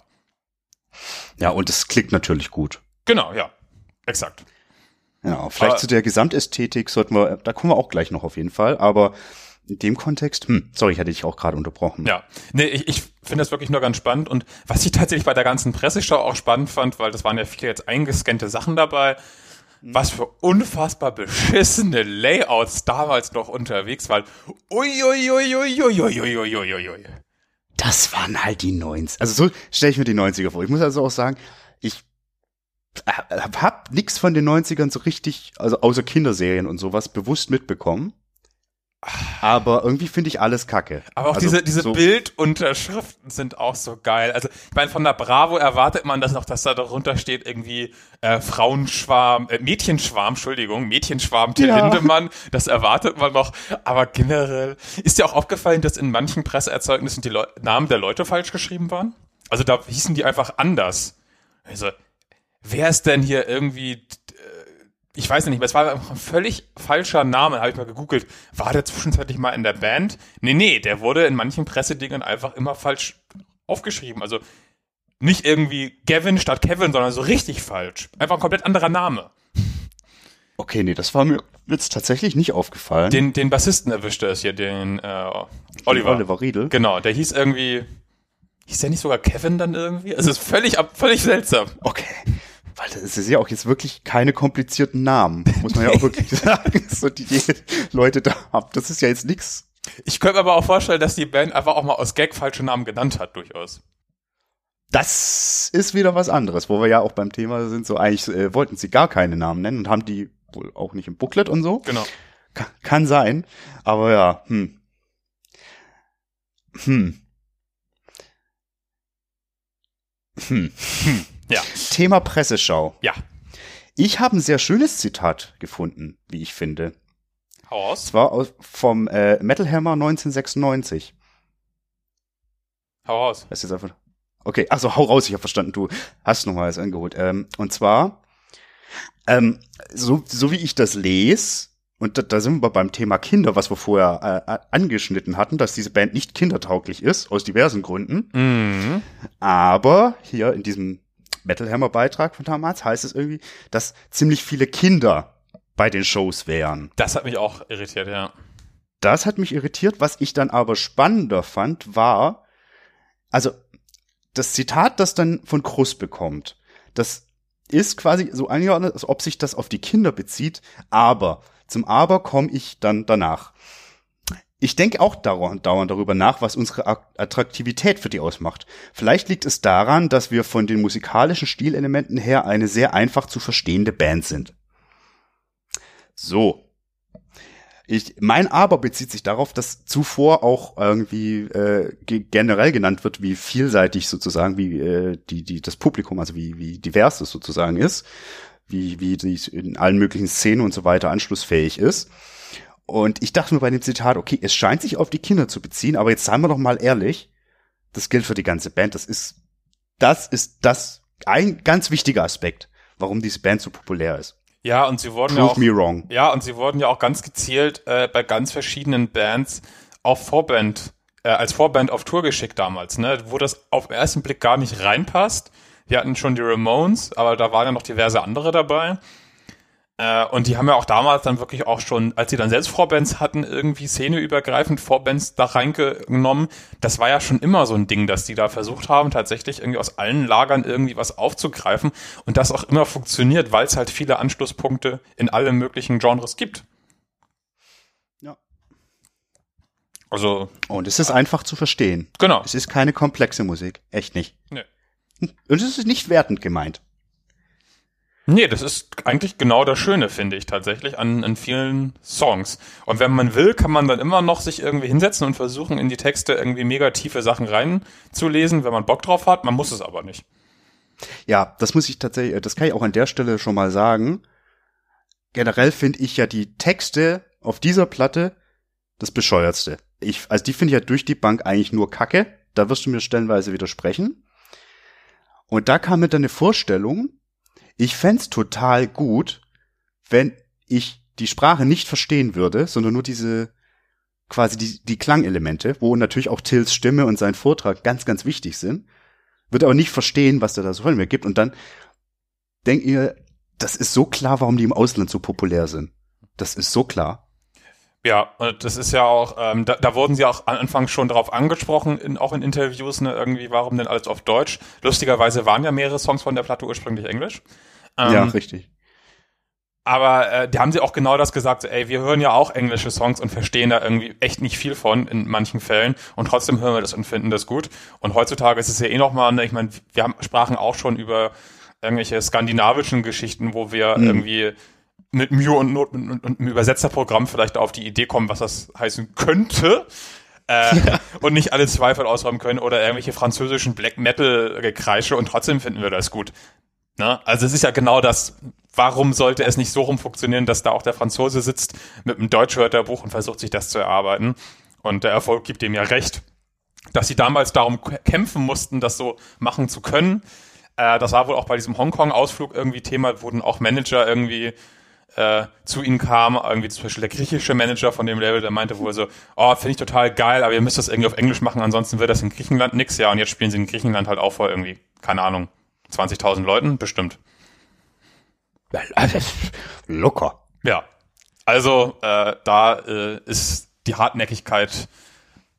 Ja, und es klickt natürlich gut. Genau, ja. Exakt. Ja, vielleicht Aber- zu der Gesamtästhetik sollten wir, da kommen wir auch gleich noch auf jeden Fall, aber in dem Kontext, hm, sorry, ich hatte dich auch gerade unterbrochen. Ja, nee, ich, ich finde das wirklich nur ganz spannend und was ich tatsächlich bei der ganzen Presseschau auch spannend fand, weil das waren ja viele jetzt eingescannte Sachen dabei, was für unfassbar beschissene Layouts damals noch unterwegs waren. Uiuiuiuiuiuiuiuiui. Das waren halt die 90 Also so stelle ich mir die 90er vor. Ich muss also auch sagen, ich hab, nix von den 90ern so richtig, also außer Kinderserien und sowas, bewusst mitbekommen. Aber irgendwie finde ich alles kacke. Aber auch also, diese, diese so, Bildunterschriften sind auch so geil. Also ich meine, von der Bravo erwartet man das noch, dass da darunter steht irgendwie äh, Frauenschwarm, äh, Mädchenschwarm, Entschuldigung, Mädchenschwarm Till Ja. Lindemann, das erwartet man noch. Aber generell, ist dir auch aufgefallen, dass in manchen Presseerzeugnissen die Leu Namen der Leute falsch geschrieben waren? Also da hießen die einfach anders. Also, wer ist denn hier irgendwie äh, ich weiß nicht mehr, es war einfach ein völlig falscher Name, habe ich mal gegoogelt. War der zwischenzeitlich mal in der Band? Nee, nee, der wurde in manchen Pressedingen einfach immer falsch aufgeschrieben. Also nicht irgendwie Gavin statt Kevin, sondern so richtig falsch. Einfach ein komplett anderer Name. Okay, nee, das war mir jetzt tatsächlich nicht aufgefallen. Den, den Bassisten erwischte es hier, den äh, Oliver. Oliver Riedel. Genau, der hieß irgendwie, hieß der nicht sogar Kevin dann irgendwie? Also es ist völlig, völlig seltsam. Okay. Weil das ist ja auch jetzt wirklich keine komplizierten Namen, muss man ja auch <laughs> wirklich sagen. So die, die Leute da haben. Das ist ja jetzt nix. Ich könnte mir aber auch vorstellen, dass die Band einfach auch mal aus Gag falsche Namen genannt hat, durchaus. Das ist wieder was anderes, wo wir ja auch beim Thema sind. So eigentlich äh, wollten sie gar keine Namen nennen und haben die wohl auch nicht im Booklet und so. Genau. Ka kann sein. Aber ja, hm. Hm. Hm. Ja. Thema Presseschau. Ja. Ich habe ein sehr schönes Zitat gefunden, wie ich finde. Hau aus. Es war aus, vom äh, Metal Hammer 1996. Hau aus. Das ist jetzt einfach. Okay, also hau raus, ich habe verstanden, du hast noch mal was angeholt. Ähm, und zwar, ähm, so, so wie ich das lese, und da, da sind wir beim Thema Kinder, was wir vorher äh, angeschnitten hatten, dass diese Band nicht kindertauglich ist, aus diversen Gründen. Mhm. Aber hier in diesem Metal Hammer Beitrag von damals heißt es irgendwie, dass ziemlich viele Kinder bei den Shows wären. Das hat mich auch irritiert, ja. Das hat mich irritiert. Was ich dann aber spannender fand, war, also das Zitat, das dann von Kruss bekommt, das ist quasi so angeordnet, als ob sich das auf die Kinder bezieht, aber zum Aber komme ich dann danach. Ich denke auch dauernd, darüber nach, was unsere Ak- Attraktivität für die ausmacht. Vielleicht liegt es daran, dass wir von den musikalischen Stilelementen her eine sehr einfach zu verstehende Band sind. So, ich, mein Aber bezieht sich darauf, dass zuvor auch irgendwie äh, ge generell genannt wird, wie vielseitig sozusagen, wie äh, die, die, das Publikum, also wie, wie divers es sozusagen ist, wie, wie dies in allen möglichen Szenen und so weiter anschlussfähig ist. Und ich dachte mir bei dem Zitat, okay, es scheint sich auf die Kinder zu beziehen, aber jetzt seien wir doch mal ehrlich, das gilt für die ganze Band. Das ist, das ist das ein ganz wichtiger Aspekt, warum diese Band so populär ist. Ja, und sie wurden ja Prove auch, me wrong. ja, und sie wurden ja auch ganz gezielt äh, bei ganz verschiedenen Bands auf Vorband, äh, als Vorband auf Tour geschickt damals, ne, wo das auf den ersten Blick gar nicht reinpasst. Wir hatten schon die Ramones, aber da waren ja noch diverse andere dabei. Äh, und die haben ja auch damals dann wirklich auch schon, als sie dann selbst Vorbands hatten, irgendwie szeneübergreifend Vorbands da reingenommen. Das war ja schon immer so ein Ding, dass die da versucht haben, tatsächlich irgendwie aus allen Lagern irgendwie was aufzugreifen und das auch immer funktioniert, weil es halt viele Anschlusspunkte in allen möglichen Genres gibt. Ja. Also, Und es ist einfach zu verstehen. genau. Es ist keine komplexe Musik. Echt nicht. Nee. Und es ist nicht wertend gemeint. Nee, das ist eigentlich genau das Schöne, finde ich tatsächlich, an, an vielen Songs. Und wenn man will, kann man dann immer noch sich irgendwie hinsetzen und versuchen, in die Texte irgendwie mega tiefe Sachen reinzulesen, wenn man Bock drauf hat. Man muss es aber nicht. Ja, das muss ich tatsächlich, das kann ich auch an der Stelle schon mal sagen. generell finde ich ja die Texte auf dieser Platte das bescheuertste. Ich, also die finde ich ja durch die Bank eigentlich nur Kacke. Da wirst du mir stellenweise widersprechen. Und da kam mir dann eine Vorstellung, ich fänd's total gut, wenn ich die Sprache nicht verstehen würde, sondern nur diese quasi die, die Klangelemente, wo natürlich auch Tills Stimme und sein Vortrag ganz, ganz wichtig sind, wird aber nicht verstehen, was der da so von mir gibt. Und dann denkt ihr, das ist so klar, warum die im Ausland so populär sind. Das ist so klar. Ja, und das ist ja auch, ähm, da, da wurden sie auch am Anfang schon darauf angesprochen, in, auch in Interviews, ne, irgendwie, warum denn alles auf Deutsch? Lustigerweise waren ja mehrere Songs von der Platte ursprünglich Englisch. Ähm, ja, richtig. Aber äh, die haben sie auch genau das gesagt, so, ey, wir hören ja auch englische Songs und verstehen da irgendwie echt nicht viel von in manchen Fällen und trotzdem hören wir das und finden das gut. Und heutzutage ist es ja eh nochmal, ne, ich meine, wir haben, sprachen auch schon über irgendwelche skandinavischen Geschichten, wo wir mhm. irgendwie mit Mühe und Not und, und, einem Übersetzerprogramm vielleicht auf die Idee kommen, was das heißen könnte. Äh, ja. und nicht alle Zweifel ausräumen können oder irgendwelche französischen Black Metal Gekreische und trotzdem finden wir das gut. Ne? Also es ist ja genau das, warum sollte es nicht so rum funktionieren, dass da auch der Franzose sitzt mit einem Deutschwörterbuch und versucht sich das zu erarbeiten. Und der Erfolg gibt ihm ja recht, dass sie damals darum kämpfen mussten, das so machen zu können. Äh, das war wohl auch bei diesem Hongkong-Ausflug irgendwie Thema, wurden auch Manager irgendwie äh, zu ihnen kam, irgendwie zum Beispiel der griechische Manager von dem Label, der meinte wohl so, oh, finde ich total geil, aber ihr müsst das irgendwie auf Englisch machen, ansonsten wird das in Griechenland nix, ja, und jetzt spielen sie in Griechenland halt auch vor irgendwie, keine Ahnung, 20.000 Leuten, bestimmt. <laughs> Locker. Ja, also äh, da äh, ist die Hartnäckigkeit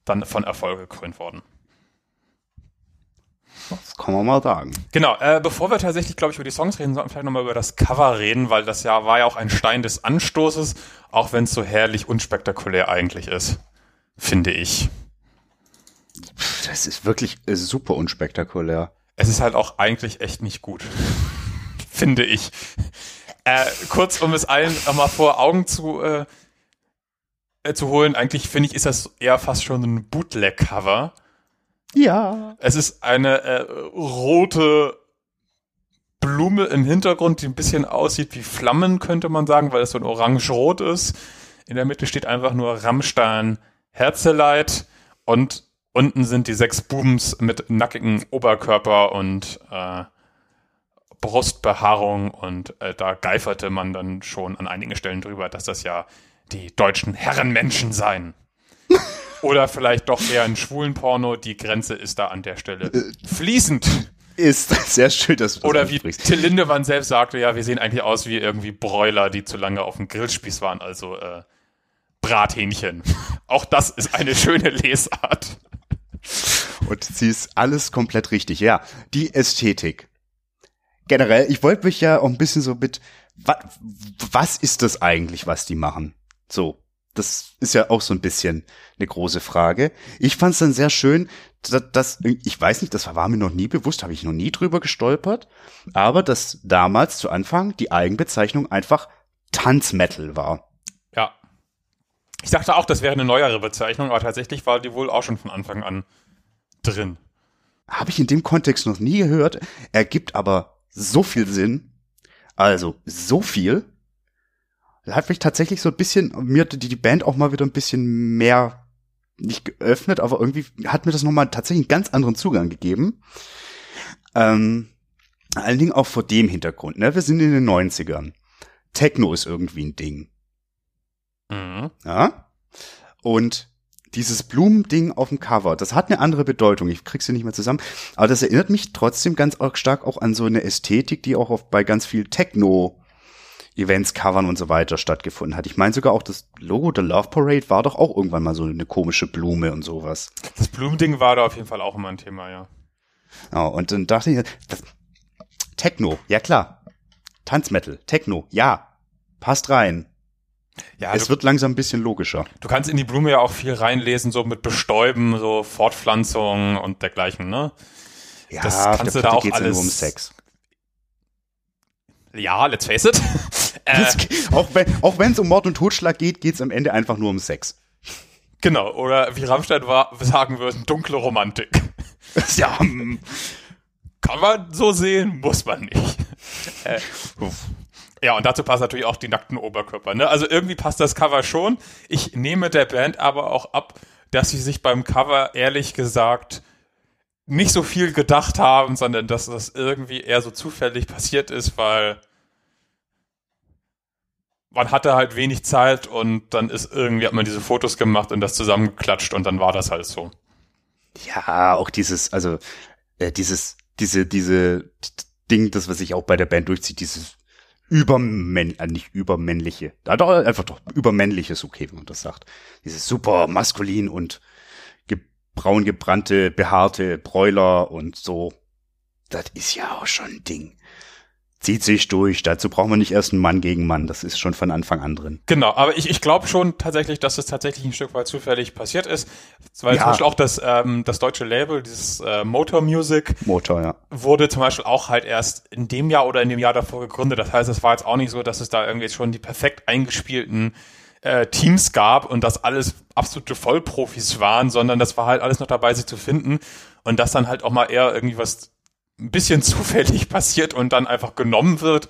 dann von Erfolg gekrönt worden. Das kann man mal sagen. Genau, äh, bevor wir tatsächlich, glaube ich, über die Songs reden, sollten wir vielleicht nochmal über das Cover reden, weil das ja war ja auch ein Stein des Anstoßes, auch wenn es so herrlich unspektakulär eigentlich ist, finde ich. Das ist wirklich äh, super unspektakulär. Es ist halt auch eigentlich echt nicht gut, <laughs> finde ich. Äh, kurz, um es allen nochmal vor Augen zu, äh, äh, zu holen, eigentlich finde ich, ist das eher fast schon ein Bootleg-Cover ja. Es ist eine äh, rote Blume im Hintergrund, die ein bisschen aussieht wie Flammen, könnte man sagen, weil es so ein orange-rot ist. In der Mitte steht einfach nur Rammstein Herzeleit und unten sind die sechs Bubens mit nackigem Oberkörper und äh, Brustbehaarung und äh, da geiferte man dann schon an einigen Stellen drüber, dass das ja die deutschen Herrenmenschen seien. <laughs> Oder vielleicht doch eher ein schwulen Porno. Die Grenze ist da an der Stelle fließend. Ist <laughs> sehr schön, dass du Oder wie Till Lindemann selbst sagte, ja, wir sehen eigentlich aus wie irgendwie Bräuler, die zu lange auf dem Grillspieß waren, also äh, Brathähnchen. <laughs> Auch das ist eine schöne Lesart. Und sie ist alles komplett richtig. Ja, die Ästhetik. Generell, ich wollte mich ja auch ein bisschen so mit, was, was ist das eigentlich, was die machen? So, das ist ja auch so ein bisschen eine große Frage. Ich fand es dann sehr schön, dass, dass, ich weiß nicht, das war mir noch nie bewusst, habe ich noch nie drüber gestolpert, aber dass damals zu Anfang die Eigenbezeichnung einfach Tanzmetal war. Ja. Ich dachte auch, das wäre eine neuere Bezeichnung, aber tatsächlich war die wohl auch schon von Anfang an drin. Habe ich in dem Kontext noch nie gehört, ergibt aber so viel Sinn. Also, so viel hat mich tatsächlich so ein bisschen, mir hat die, die Band auch mal wieder ein bisschen mehr nicht geöffnet, aber irgendwie hat mir das nochmal tatsächlich einen ganz anderen Zugang gegeben. Ähm, allen Dingen auch vor dem Hintergrund, ne? Wir sind in den 90ern. Techno ist irgendwie ein Ding. Mhm. Ja? Und dieses Blumending auf dem Cover, das hat eine andere Bedeutung. Ich krieg's hier nicht mehr zusammen. Aber das erinnert mich trotzdem ganz stark auch an so eine Ästhetik, die auch auf, bei ganz viel Techno Events, Covern und so weiter stattgefunden hat. Ich meine sogar auch das Logo der Love Parade war doch auch irgendwann mal so eine komische Blume und sowas. Das Blumending war da auf jeden Fall auch immer ein Thema, ja. Ja, und dann dachte ich, das, Techno, ja klar. Tanzmetal, Techno, ja. Passt rein. Ja, es du, wird langsam ein bisschen logischer. Du kannst in die Blume ja auch viel reinlesen, so mit Bestäuben, so Fortpflanzung und dergleichen, ne? Ja, das kannst du da auch alles. Ja nur um Sex. Ja, let's face it. <laughs> äh, auch wenn auch wenn es um Mord und Totschlag geht, geht es am Ende einfach nur um Sex. Genau, oder wie Rammstein war, sagen würden, dunkle Romantik. <laughs> ja, kann man so sehen, muss man nicht. Äh, Ja, und dazu passt natürlich auch die nackten Oberkörper. Ne? Also irgendwie passt das Cover schon. Ich nehme der Band aber auch ab, dass sie sich beim Cover ehrlich gesagt nicht so viel gedacht haben, sondern dass das irgendwie eher so zufällig passiert ist, weil man hatte halt wenig Zeit und dann ist irgendwie, hat man diese Fotos gemacht und das zusammengeklatscht und dann war das halt so. Ja, auch dieses, also äh, dieses, diese, diese Ding, das was sich auch bei der Band durchzieht, dieses übermänn, äh, nicht übermännliche, da doch einfach doch übermännliches, okay, wenn man das sagt. Dieses super maskulin und braun gebrannte, behaarte Bräuler und so. Das ist ja auch schon ein Ding zieht sich durch. Dazu braucht man nicht erst einen Mann gegen Mann. Das ist schon von Anfang an drin. Genau, aber ich, ich glaube schon tatsächlich, dass es tatsächlich ein Stück weit zufällig passiert ist. Weil ja. zum Beispiel auch das, ähm, das deutsche Label, dieses äh, Motor Music, Motor, ja. wurde zum Beispiel auch halt erst in dem Jahr oder in dem Jahr davor gegründet. Das heißt, es war jetzt auch nicht so, dass es da irgendwie schon die perfekt eingespielten äh, Teams gab und das alles absolute Vollprofis waren, sondern das war halt alles noch dabei, sich zu finden und das dann halt auch mal eher irgendwie was ein bisschen <laughs> zufällig passiert und dann einfach genommen wird,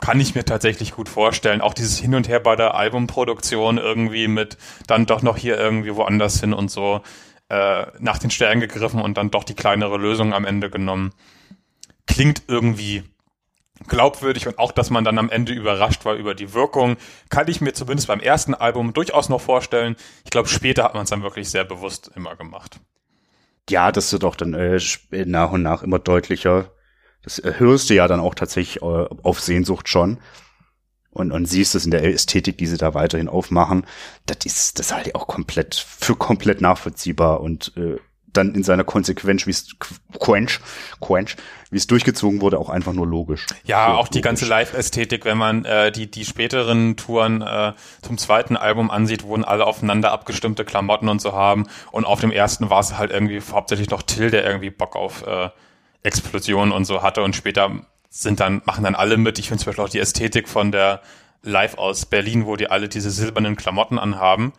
kann ich mir tatsächlich gut vorstellen. Auch dieses Hin und Her bei der Albumproduktion irgendwie mit dann doch noch hier irgendwie woanders hin und so äh, nach den Sternen gegriffen und dann doch die kleinere Lösung am Ende genommen. Klingt irgendwie glaubwürdig und auch, dass man dann am Ende überrascht war über die Wirkung, kann ich mir zumindest beim ersten Album durchaus noch vorstellen. Ich glaube, später hat man es dann wirklich sehr bewusst immer gemacht ja, das wird auch dann äh, nach und nach immer deutlicher. Das äh, hörst du ja dann auch tatsächlich äh, auf Sehnsucht schon. Und, und siehst es in der Ästhetik, die sie da weiterhin aufmachen. Das ist, das halte ich auch komplett, für komplett nachvollziehbar und äh, dann in seiner Konsequenz, wie es Quench, Quench, wie es durchgezogen wurde, auch einfach nur logisch. Ja, so, auch logisch. die ganze Live-Ästhetik, wenn man äh, die die späteren Touren äh, zum zweiten Album ansieht, wurden alle aufeinander abgestimmte Klamotten und so haben und auf dem ersten war es halt irgendwie hauptsächlich noch Till, der irgendwie Bock auf äh, Explosionen und so hatte und später sind dann machen dann alle mit. Ich finde zum Beispiel auch die Ästhetik von der Live aus Berlin, wo die alle diese silbernen Klamotten anhaben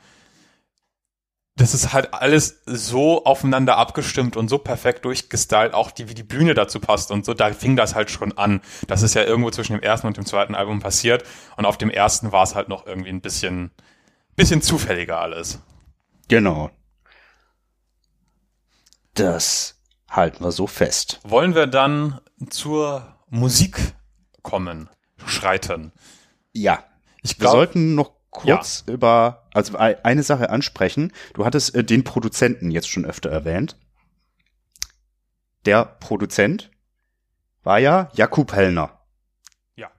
das ist halt alles so aufeinander abgestimmt und so perfekt durchgestylt, auch die, wie die Bühne dazu passt und so, da fing das halt schon an. Das ist ja irgendwo zwischen dem ersten und dem zweiten Album passiert und auf dem ersten war es halt noch irgendwie ein bisschen, bisschen zufälliger alles. Genau. Das halten wir so fest. Wollen wir dann zur Musik kommen, schreiten? Ja. Ich glaub, wir sollten noch kurz ja. über, also eine Sache ansprechen. Du hattest äh, den Produzenten jetzt schon öfter erwähnt. Der Produzent war ja Jakub Hellner. Ja.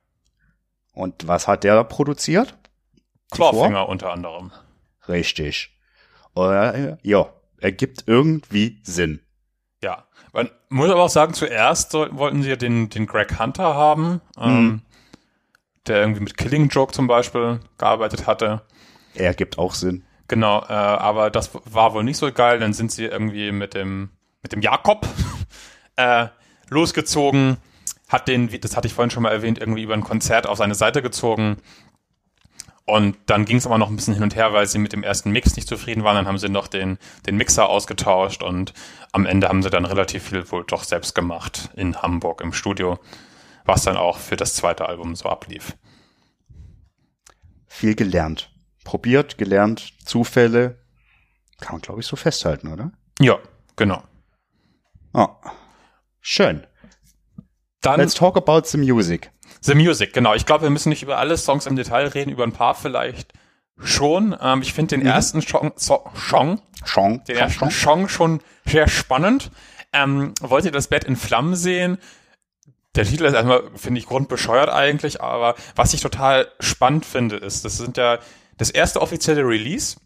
Und was hat der produziert? Clawfinger unter anderem. Richtig. Äh, ja, ergibt irgendwie Sinn. Ja, man muss aber auch sagen, zuerst sollten, wollten sie ja den, den Greg Hunter haben. Ähm, mhm der irgendwie mit Killing Joke zum Beispiel gearbeitet hatte. Er gibt auch Sinn. Genau, äh, aber das war wohl nicht so geil. Dann sind sie irgendwie mit dem mit dem Jakob <laughs> äh, losgezogen, hat den, das hatte ich vorhin schon mal erwähnt, irgendwie über ein Konzert auf seine Seite gezogen. Und dann ging es aber noch ein bisschen hin und her, weil sie mit dem ersten Mix nicht zufrieden waren. Dann haben sie noch den, den Mixer ausgetauscht und am Ende haben sie dann relativ viel wohl doch selbst gemacht in Hamburg im Studio was dann auch für das zweite Album so ablief. Viel gelernt. Probiert, gelernt, Zufälle. Kann man, glaube ich, so festhalten, oder? Ja, genau. Oh, schön. Dann, Let's talk about the music. The music, genau. Ich glaube, wir müssen nicht über alle Songs im Detail reden, über ein paar vielleicht schon. Ähm, ich finde den mhm. ersten Song, so, Song, Song, den ersten Song schon sehr spannend. Ähm, wollt ihr das Bett in Flammen sehen? der Titel ist erstmal, finde ich, grundbescheuert eigentlich, aber was ich total spannend finde, ist, das sind ja das erste offizielle Release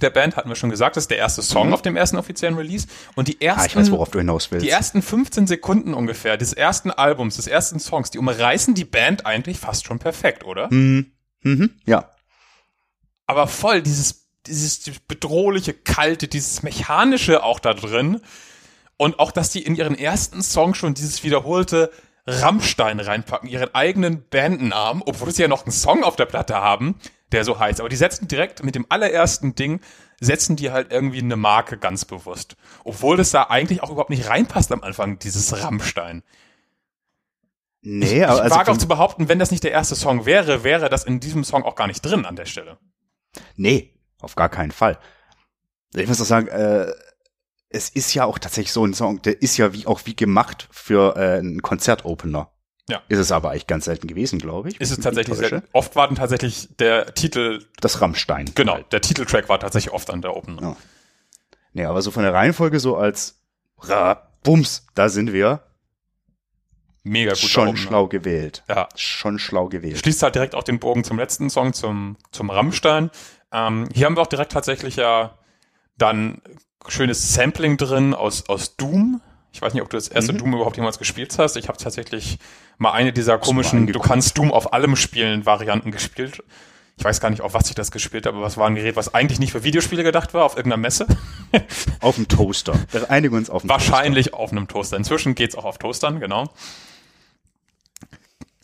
der Band, hatten wir schon gesagt, das ist der erste Song mhm. auf dem ersten offiziellen Release. Und die ersten, ah, ich weiß, worauf du hinaus willst. Die ersten 15 Sekunden ungefähr des ersten Albums, des ersten Songs, die umreißen die Band eigentlich fast schon perfekt, oder? Mhm. Mhm. Ja. Aber voll dieses, dieses bedrohliche, kalte, dieses mechanische auch da drin. Und auch, dass die in ihren ersten Song schon dieses wiederholte Rammstein reinpacken, ihren eigenen Bandnamen, obwohl sie ja noch einen Song auf der Platte haben, der so heißt. Aber die setzen direkt mit dem allerersten Ding, setzen die halt irgendwie eine Marke ganz bewusst. Obwohl das da eigentlich auch überhaupt nicht reinpasst am Anfang, dieses Rammstein. Nee, aber ich also wage auch zu behaupten, wenn das nicht der erste Song wäre, wäre das in diesem Song auch gar nicht drin an der Stelle. Nee, auf gar keinen Fall. Ich muss doch sagen, äh, es ist ja auch tatsächlich so ein Song, der ist ja wie auch wie gemacht für äh, einen Konzertopener. Ja. Ist es aber eigentlich ganz selten gewesen, glaube ich. Ist es tatsächlich selten. Oft war dann tatsächlich der Titel. Das Rammstein. Genau, der Titeltrack war tatsächlich oft an der Opener. Ja. Nee, aber so von der Reihenfolge so als Ra, Bums, da sind wir. Mega gut. Schon Opener. schlau gewählt. Ja. Schon schlau gewählt. Schließt halt direkt auch den Bogen zum letzten Song, zum, zum Rammstein. Ähm, hier haben wir auch direkt tatsächlich ja dann schönes Sampling drin aus, aus Doom. Ich weiß nicht, ob du das erste mhm. Doom überhaupt jemals gespielt hast. Ich habe tatsächlich mal eine dieser komischen, du kannst Doom auf allem spielen, Varianten gespielt. Ich weiß gar nicht, auf was ich das gespielt habe, aber es war ein Gerät, was eigentlich nicht für Videospiele gedacht war, auf irgendeiner Messe. <laughs> auf dem Toaster. <laughs> Wir einigen uns auf dem Wahrscheinlich Toaster. auf einem Toaster. Inzwischen geht's auch auf Toastern, genau.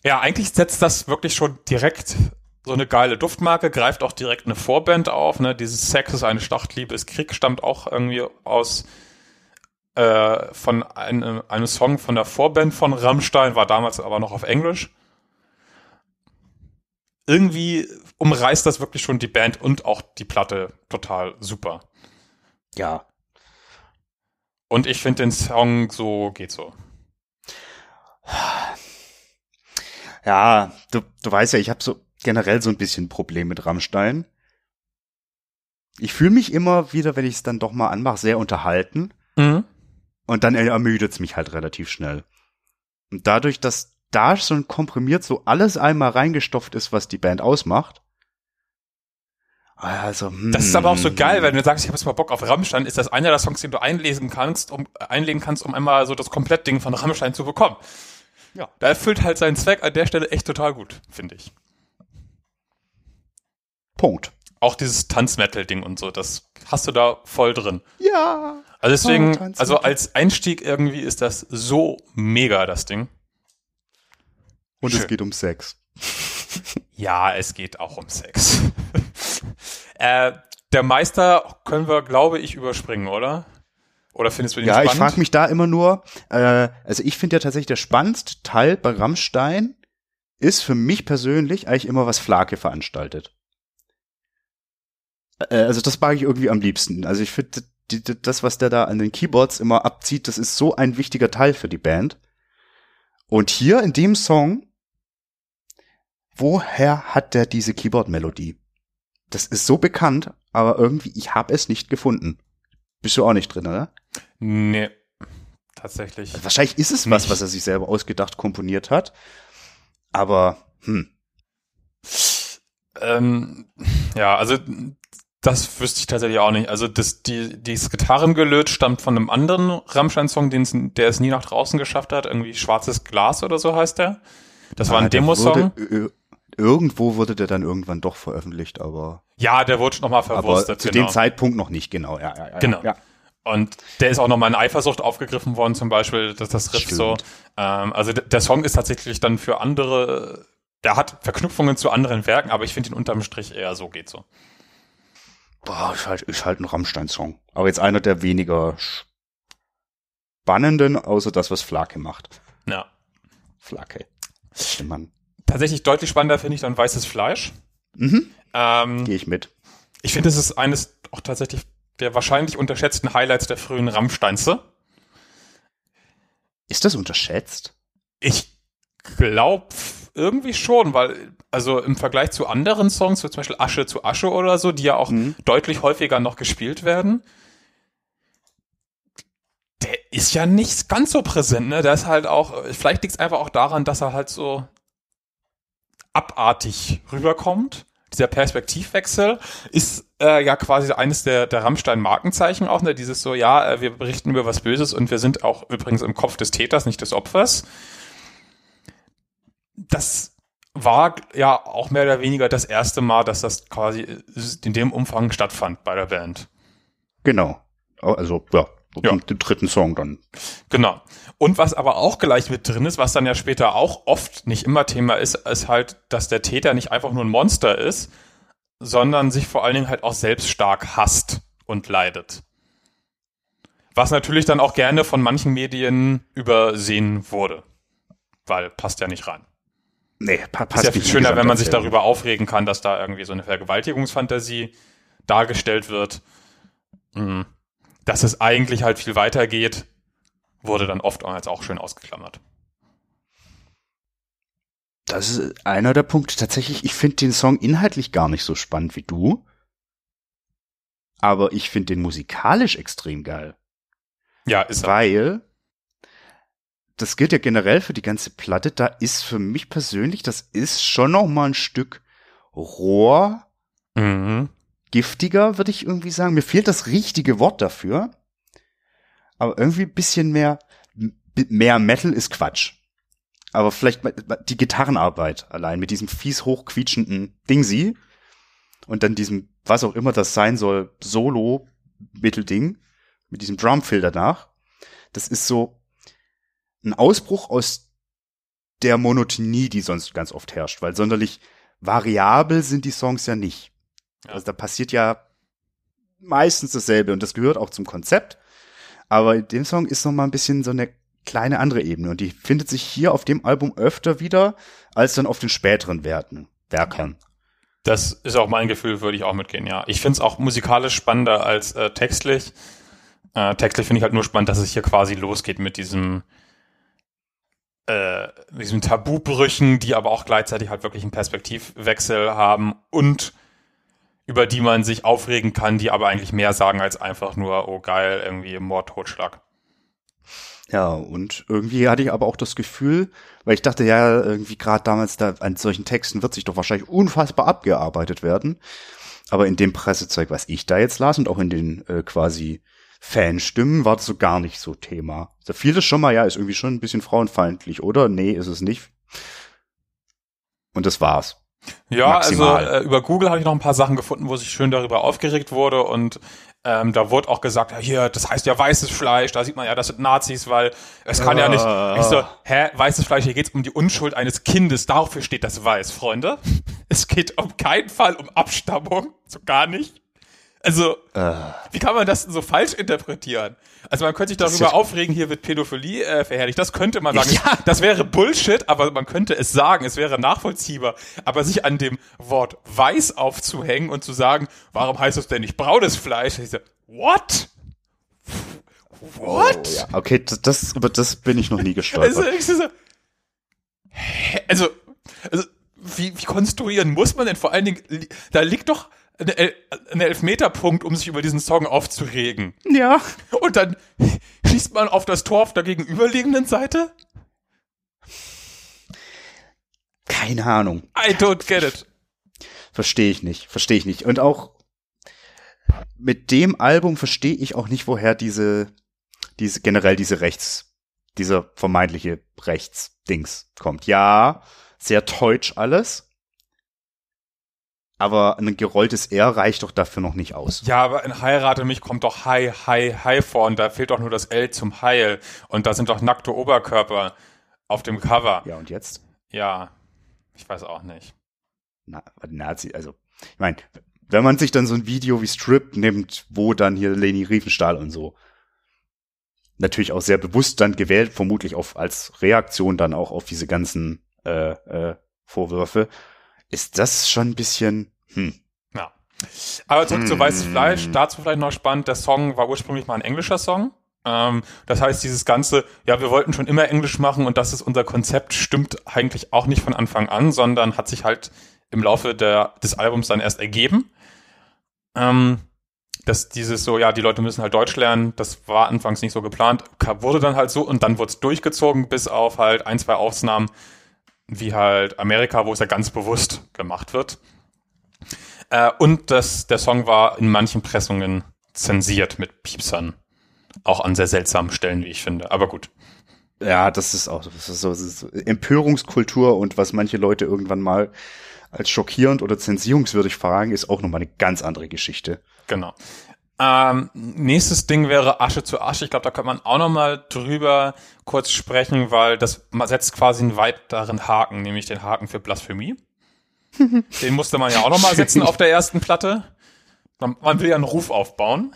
Ja, eigentlich setzt das wirklich schon direkt so eine geile Duftmarke, greift auch direkt eine Vorband auf. Ne? Dieses Sex ist eine Schlacht, Liebe ist Krieg stammt auch irgendwie aus äh, von einem, einem Song von der Vorband von Rammstein, war damals aber noch auf Englisch. Irgendwie umreißt das wirklich schon die Band und auch die Platte total super. Ja. Und ich finde den Song so geht so. Ja, du, du weißt ja, ich habe so generell so ein bisschen ein Problem mit Rammstein. Ich fühle mich immer wieder, wenn ich es dann doch mal anmache, sehr unterhalten. Mhm. Und dann ermüdet es mich halt relativ schnell. Und dadurch, dass da so ein komprimiert so alles einmal reingestopft ist, was die Band ausmacht. Also, hm. Das ist aber auch so geil, wenn du sagst, ich habe jetzt mal Bock auf Rammstein, ist das einer der Songs, den du einlesen kannst, um einlegen kannst, um einmal so das Komplettding von Rammstein zu bekommen. Ja. Da erfüllt halt seinen Zweck an der Stelle echt total gut, finde ich. Punkt. Auch dieses Tanzmetal-Ding und so, das hast du da voll drin. Ja. Also deswegen, oh, also als Einstieg irgendwie ist das so mega, das Ding. Und Schön. es geht um Sex. <laughs> ja, es geht auch um Sex. <laughs> äh, der Meister können wir, glaube ich, überspringen, oder? Oder findest du den ja, spannend? Ja, ich frage mich da immer nur, äh, also ich finde ja tatsächlich der spannendste Teil bei Rammstein ist für mich persönlich eigentlich immer, was Flake veranstaltet. Äh, also das mag ich irgendwie am liebsten. Also ich finde die, die, das, was der da an den Keyboards immer abzieht, das ist so ein wichtiger Teil für die Band. Und hier in dem Song, woher hat der diese Keyboard-Melodie? Das ist so bekannt, aber irgendwie, ich habe es nicht gefunden. Bist du auch nicht drin, oder? Nee, tatsächlich. Wahrscheinlich ist es was, was er sich selber ausgedacht komponiert hat. Aber, hm. Ähm, ja, also das wüsste ich tatsächlich auch nicht. Also das, die, dieses Gitarrengelöt stammt von einem anderen Rammstein-Song, den der es nie nach draußen geschafft hat. Irgendwie Schwarzes Glas oder so heißt der. Das ja, war ein Demosong. Irgendwo wurde der dann irgendwann doch veröffentlicht, aber. Ja, der wurde nochmal verwurstet. Aber zu genau. dem Zeitpunkt noch nicht, genau. Ja, ja, ja, genau. Ja. Und der ist auch nochmal in Eifersucht aufgegriffen worden, zum Beispiel, dass das Riff Stimmt. so. Ähm, also der Song ist tatsächlich dann für andere, der hat Verknüpfungen zu anderen Werken, aber ich finde ihn unterm Strich eher so geht so. Boah, ist halt, ist halt ein Rammstein-Song. Aber jetzt einer der weniger spannenden, außer das, was Flake macht. Ja. Flake. Stimmt, Tatsächlich deutlich spannender finde ich dann Weißes Fleisch. Mhm. Ähm, Gehe ich mit. Ich finde, es ist eines auch tatsächlich der wahrscheinlich unterschätzten Highlights der frühen Rammsteinste. Ist das unterschätzt? Ich glaube irgendwie schon, weil also im Vergleich zu anderen Songs, wie zum Beispiel Asche zu Asche oder so, die ja auch mhm. deutlich häufiger noch gespielt werden, der ist ja nicht ganz so präsent, ne? Der ist halt auch, vielleicht liegt es einfach auch daran, dass er halt so abartig rüberkommt. Dieser Perspektivwechsel ist äh, ja quasi eines der, der Rammstein-Markenzeichen auch, ne? Dieses so, ja, äh, wir berichten über was Böses und wir sind auch übrigens im Kopf des Täters, nicht des Opfers. Das war ja auch mehr oder weniger das erste Mal, dass das quasi in dem Umfang stattfand bei der Band. Genau. Also, ja, ja. dem dritten Song dann. Genau. Und was aber auch gleich mit drin ist, was dann ja später auch oft nicht immer Thema ist, ist halt, dass der Täter nicht einfach nur ein Monster ist, sondern sich vor allen Dingen halt auch selbst stark hasst und leidet. Was natürlich dann auch gerne von manchen Medien übersehen wurde weil passt ja nicht rein. Nee, pa passt Ist ja viel schöner, wenn man sich darüber aufregen kann, dass da irgendwie so eine Vergewaltigungsfantasie dargestellt wird. Mhm. Dass es eigentlich halt viel weiter geht, wurde dann oft als auch schön ausgeklammert. Das ist einer der Punkte. Tatsächlich, ich finde den Song inhaltlich gar nicht so spannend wie du. Aber ich finde den musikalisch extrem geil. Ja, ist er. Weil, das gilt ja generell für die ganze Platte, da ist für mich persönlich, das ist schon noch mal ein Stück rohr, Mhm. giftiger, würde ich irgendwie sagen. Mir fehlt das richtige Wort dafür. Aber irgendwie ein bisschen mehr, mehr Metal ist Quatsch. Aber vielleicht die Gitarrenarbeit allein mit diesem fies hochquietschenden Dingsi und dann diesem, was auch immer das sein soll, Solo-Mittelding mit diesem Drumfill danach. Das ist so ein Ausbruch aus der Monotonie, die sonst ganz oft herrscht, weil sonderlich variabel sind die Songs ja nicht. Ja. Also da passiert ja meistens dasselbe und das gehört auch zum Konzept. Aber in dem Song ist noch mal ein bisschen so eine kleine andere Ebene und die findet sich hier auf dem Album öfter wieder als dann auf den späteren Werten, Werkern. Das ist auch mein Gefühl, würde ich auch mitgehen, ja. Ich finde es auch musikalisch spannender als äh, textlich. Äh, textlich finde ich halt nur spannend, dass es hier quasi losgeht mit diesem äh, diesen Tabubrüchen, die aber auch gleichzeitig halt wirklich einen Perspektivwechsel haben und über die man sich aufregen kann, die aber eigentlich mehr sagen als einfach nur, oh geil, irgendwie Mord, Totschlag. Ja, und irgendwie hatte ich aber auch das Gefühl, weil ich dachte ja, irgendwie gerade damals da an solchen Texten wird sich doch wahrscheinlich unfassbar abgearbeitet werden. Aber in dem Pressezeug, was ich da jetzt las und auch in den äh, quasi Fanstimmen, war das so gar nicht so Thema. Da fiel das schon mal, ja, ist irgendwie schon ein bisschen frauenfeindlich, oder? Nee, ist es nicht. Und das war's. Ja, Maximal. also äh, über Google habe ich noch ein paar Sachen gefunden, wo sich schön darüber aufgeregt wurde und ähm, da wurde auch gesagt, ja, hier, das heißt ja weißes Fleisch, da sieht man ja, das sind Nazis, weil es kann ja nicht. Ah. Ich so, hä, weißes Fleisch, hier geht's um die Unschuld eines Kindes, dafür steht das weiß, Freunde. <laughs> Es geht um keinen Fall um Abstammung, so gar nicht. Also, Äh, wie kann man das denn so falsch interpretieren? Also man könnte sich Das darüber ja- aufregen, hier wird Pädophilie äh, verherrlicht. Das könnte man sagen. Ja. Das wäre Bullshit, aber man könnte es sagen. Es wäre nachvollziehbar. Aber sich an dem Wort weiß aufzuhängen und zu sagen, warum heißt es denn nicht braunes Fleisch? Ich so, what? What? oh, ja, okay, das, das, über das bin ich noch nie <laughs> gestolpert. Also, ich so, hä? also, also wie, wie konstruieren muss man denn? Vor allen Dingen, da liegt doch ein, El ein Elfmeterpunkt, um sich über diesen Song aufzuregen. ja. Und dann schießt man auf das Tor auf der gegenüberliegenden Seite? Keine Ahnung. I don't get it. Verstehe ich nicht, verstehe ich nicht. Und auch mit dem Album verstehe ich auch nicht, woher diese, diese, generell diese Rechts, dieser vermeintliche Rechtsdings kommt. Ja, sehr deutsch alles. Aber ein gerolltes R reicht doch dafür noch nicht aus. Ja, aber in Heirate mich kommt doch Hi, Hi, Hi vor und da fehlt doch nur das L zum Heil. Und da sind doch nackte Oberkörper auf dem Cover. Ja, und jetzt? Ja, ich weiß auch nicht. Na, Nazi, also, ich meine, wenn man sich dann so ein Video wie Strip nimmt, wo dann hier Leni Riefenstahl und so, natürlich auch sehr bewusst dann gewählt, vermutlich auf, als Reaktion dann auch auf diese ganzen äh, äh, Vorwürfe, ist das schon ein bisschen, hm, Ja. Aber zurück zu Hm. Weißes Fleisch, dazu vielleicht noch spannend, der Song war ursprünglich mal ein englischer Song. Ähm, das heißt, dieses Ganze, ja, wir wollten schon immer Englisch machen und das ist unser Konzept, stimmt eigentlich auch nicht von Anfang an, sondern hat sich halt im Laufe der, des Albums dann erst ergeben. Ähm, dass dieses so, ja, die Leute müssen halt Deutsch lernen, das war anfangs nicht so geplant, wurde dann halt so und dann wurde es durchgezogen, bis auf halt ein, zwei Ausnahmen, wie halt Amerika, wo es ja ganz bewusst gemacht wird. Äh, und das, der Song war in manchen Pressungen zensiert mit Piepsern. Auch an sehr seltsamen Stellen, wie ich finde. Aber gut. ja, das ist auch das ist so, das ist so Empörungskultur und was manche Leute irgendwann mal als schockierend oder zensierungswürdig fragen, ist auch nochmal eine ganz andere Geschichte. Genau. Ähm, nächstes Ding wäre Asche zu Asche. Ich glaube, da kann man auch noch mal drüber kurz sprechen, weil das man setzt quasi einen weiteren Haken, nämlich den Haken für Blasphemie. <laughs> den musste man ja auch noch mal setzen auf der ersten Platte. Man, man will ja einen Ruf aufbauen.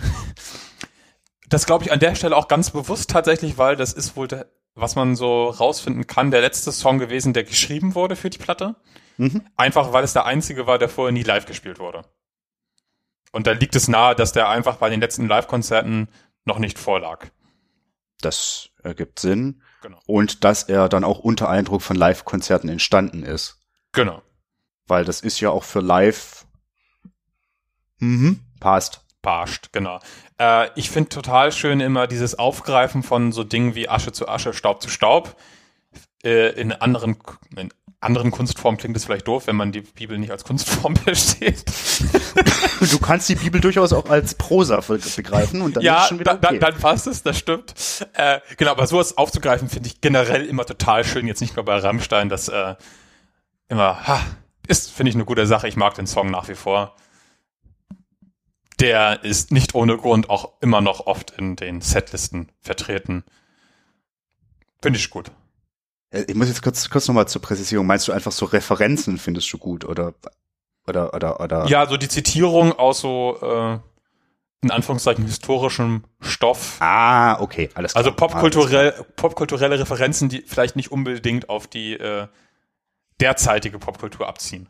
Das glaube ich an der Stelle auch ganz bewusst tatsächlich, weil das ist wohl der was man so rausfinden kann, der letzte Song gewesen, der geschrieben wurde für die Platte. Mhm. Einfach weil es der einzige war, der vorher nie live gespielt wurde. Und da liegt es nahe, dass der einfach bei den letzten Live-Konzerten noch nicht vorlag. Das ergibt Sinn. Genau. Und dass er dann auch unter Eindruck von Live-Konzerten entstanden ist. Genau. Weil das ist ja auch für live. Mhm, passt. Barscht, genau. Äh, ich finde total schön immer dieses Aufgreifen von so Dingen wie Asche zu Asche, Staub zu Staub. Äh, in anderen, in anderen Kunstformen klingt es vielleicht doof, wenn man die Bibel nicht als Kunstform <laughs> versteht. <laughs> Du kannst die Bibel durchaus auch als Prosa be- begreifen und dann ist ja, es schon wieder da, okay. da, dann passt es, das stimmt. Äh, genau, aber sowas aufzugreifen finde ich generell immer total schön. Jetzt nicht nur bei Rammstein, das äh, immer ha, ist, finde ich, eine gute Sache. Ich mag den Song nach wie vor. Der ist nicht ohne Grund auch immer noch oft in den Setlisten vertreten. Finde ich gut. Äh, Ich muss jetzt kurz, kurz nochmal zur Präzisierung. Meinst du einfach so Referenzen findest du gut oder, oder, oder, oder? Ja, so die Zitierung aus so, äh, in Anführungszeichen, historischem Stoff. Ah, okay, alles klar. Also popkulturell, popkulturelle Referenzen, die vielleicht nicht unbedingt auf die äh, derzeitige Popkultur abziehen.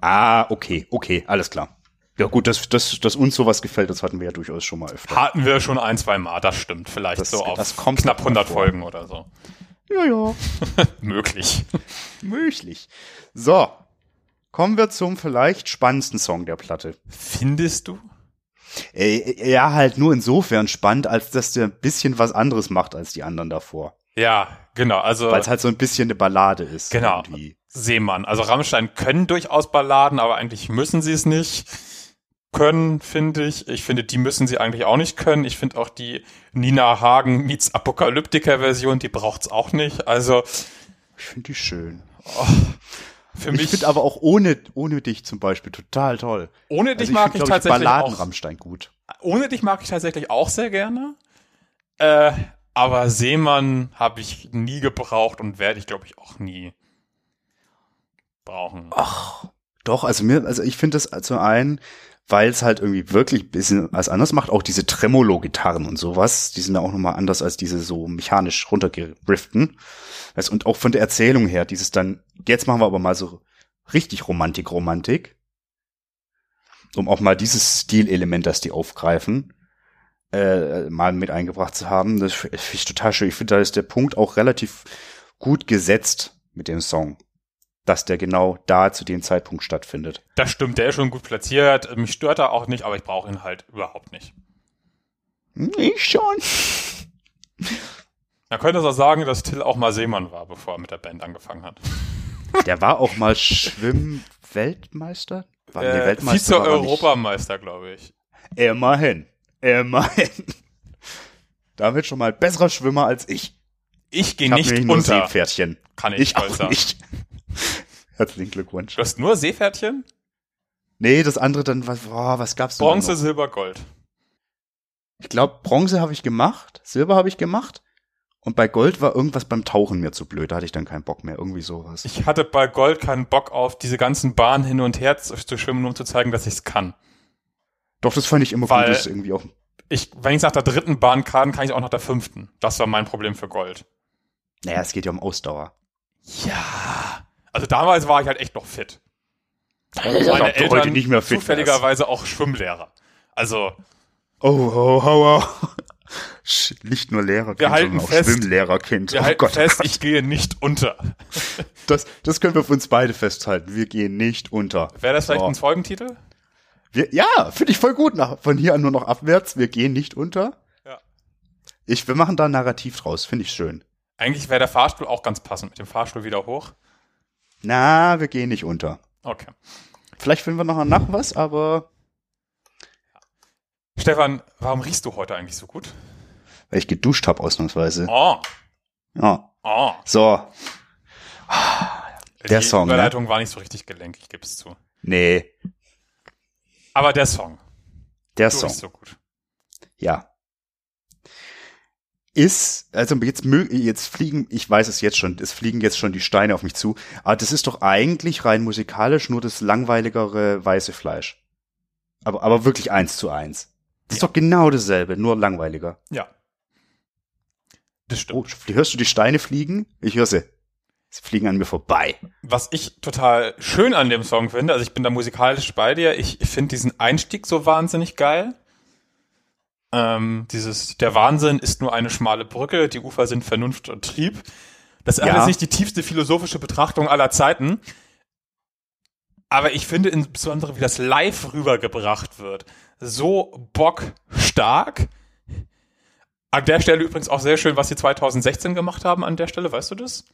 Ah, okay, okay, alles klar. Ja gut, dass, dass, dass uns sowas gefällt, das hatten wir ja durchaus schon mal öfter. Hatten wir schon ein, zwei Mal, das stimmt. Vielleicht Das- so auf das kommt knapp noch mal 100 vor. Folgen oder so. Ja, ja. <laughs> Möglich. Möglich. So, kommen wir zum vielleicht spannendsten Song der Platte. Findest du? Äh, ja, halt nur insofern spannend, als dass der ein bisschen was anderes macht als die anderen davor. Ja, genau. Also Weil es halt so ein bisschen eine Ballade ist. Genau. Irgendwie. Seemann. Also Rammstein können durchaus Balladen, aber eigentlich müssen sie es nicht können, finde ich. Ich finde, die müssen sie eigentlich auch nicht können. Ich finde auch die Nina Hagen meets Apokalyptiker-Version, die braucht's auch nicht. Also Ich finde die schön. für Ich finde aber auch ohne, ohne dich zum Beispiel total toll. ohne dich Also mag find, ich tatsächlich Balladen auch. Rammstein gut. Ohne dich mag ich tatsächlich auch sehr gerne. Äh, aber Seemann habe ich nie gebraucht und werde ich, glaube ich, auch nie brauchen. Ach, doch, also mir, also ich finde das zum einen, weil es halt irgendwie wirklich ein bisschen was anderes macht, auch diese Tremolo-Gitarren und sowas, die sind ja auch nochmal anders als diese so mechanisch runtergerifften. Weißt, und auch von der Erzählung her, dieses dann, jetzt machen wir aber mal so richtig Romantik, Romantik. Um auch mal dieses Stilelement, das die aufgreifen, äh, mal mit eingebracht zu haben. Das finde ich total schön. Ich finde, da ist der Punkt auch relativ gut gesetzt mit dem Song. Dass der genau da zu dem Zeitpunkt stattfindet. Das stimmt, der ist schon gut platziert. Mich stört er auch nicht, aber ich brauche ihn halt überhaupt nicht. Ich schon. Man könnte auch sagen, dass Till auch mal Seemann war, bevor er mit der Band angefangen hat. Der war auch mal Schwimm-Weltmeister? War nee, Äh, Weltmeister er. Vize-Europameister, glaube ich. Immerhin. Immerhin. Damit schon mal besserer Schwimmer als ich. Ich gehe nicht unter, Seepferdchen. kann ich, Ich auch nicht. <laughs> Herzlichen Glückwunsch. Du hast nur Seepferdchen? Nee, das andere dann, was, boah, was gab's Bronze, noch? Silber, Gold. Ich glaube, Bronze habe ich gemacht, Silber habe ich gemacht. Und bei Gold war irgendwas beim Tauchen mir zu blöd. Da hatte ich dann keinen Bock mehr. Irgendwie sowas. Ich hatte bei Gold keinen Bock auf diese ganzen Bahnen hin und her zu, zu schwimmen, um zu zeigen, dass ich es kann. Doch, das fand ich immer Weil- gut. Das irgendwie auch. Ich, wenn ich nach der dritten Bahn kann, kann ich auch nach der fünften. Das war mein Problem für Gold. Naja, es geht ja um Ausdauer. Ja. Also damals war ich halt echt noch fit. Meine Meine Eltern nicht mehr fit zufälligerweise auch Schwimmlehrer. Also Oh, oh, oh, oh. Sch- Nicht nur Lehrerkind, Wir halten sondern auch fest- Schwimmlehrerkind. wir oh halten Gott, oh fest, Gott. ich gehe nicht unter. Das, das können wir für uns beide festhalten. Wir gehen nicht unter. Wäre das vielleicht So. ein Folgentitel? Wir, ja, finde ich voll gut. Nach, von hier an nur noch abwärts. Wir gehen nicht unter. Ja. Ich, wir machen da ein Narrativ draus. Finde ich schön. Eigentlich wäre der Fahrstuhl auch ganz passend. Mit dem Fahrstuhl wieder hoch. Na, wir gehen nicht unter. Okay. Vielleicht finden wir noch nach was, aber Stefan, warum riechst du heute eigentlich so gut? weil ich geduscht habe ausnahmsweise. Oh, Ja. oh. So, Der Die Song, ne? Überleitung war nicht so richtig gelenk, ich gebe es zu. nee, Aber der Song, der du Song. so gut. Ja. Ist, also jetzt jetzt fliegen, ich weiß es jetzt schon, es fliegen jetzt schon die Steine auf mich zu, aber das ist doch eigentlich rein musikalisch nur das langweiligere weiße Fleisch. Aber, aber wirklich eins zu eins. Das ist doch genau dasselbe, nur langweiliger. Ja. Das stimmt. Oh, hörst du die Steine fliegen? Ich höre sie. Sie fliegen an mir vorbei. Was ich total schön an dem Song finde, also ich bin da musikalisch bei dir, ich finde diesen Einstieg so wahnsinnig geil. Ähm, dieses, der Wahnsinn ist nur eine schmale Brücke, die Ufer sind Vernunft und Trieb. Das ist Ja. alles nicht die tiefste philosophische Betrachtung aller Zeiten. Aber ich finde insbesondere, wie das live rübergebracht wird, so bockstark. An der Stelle übrigens auch sehr schön, was sie 2016 gemacht haben an der Stelle, weißt du das?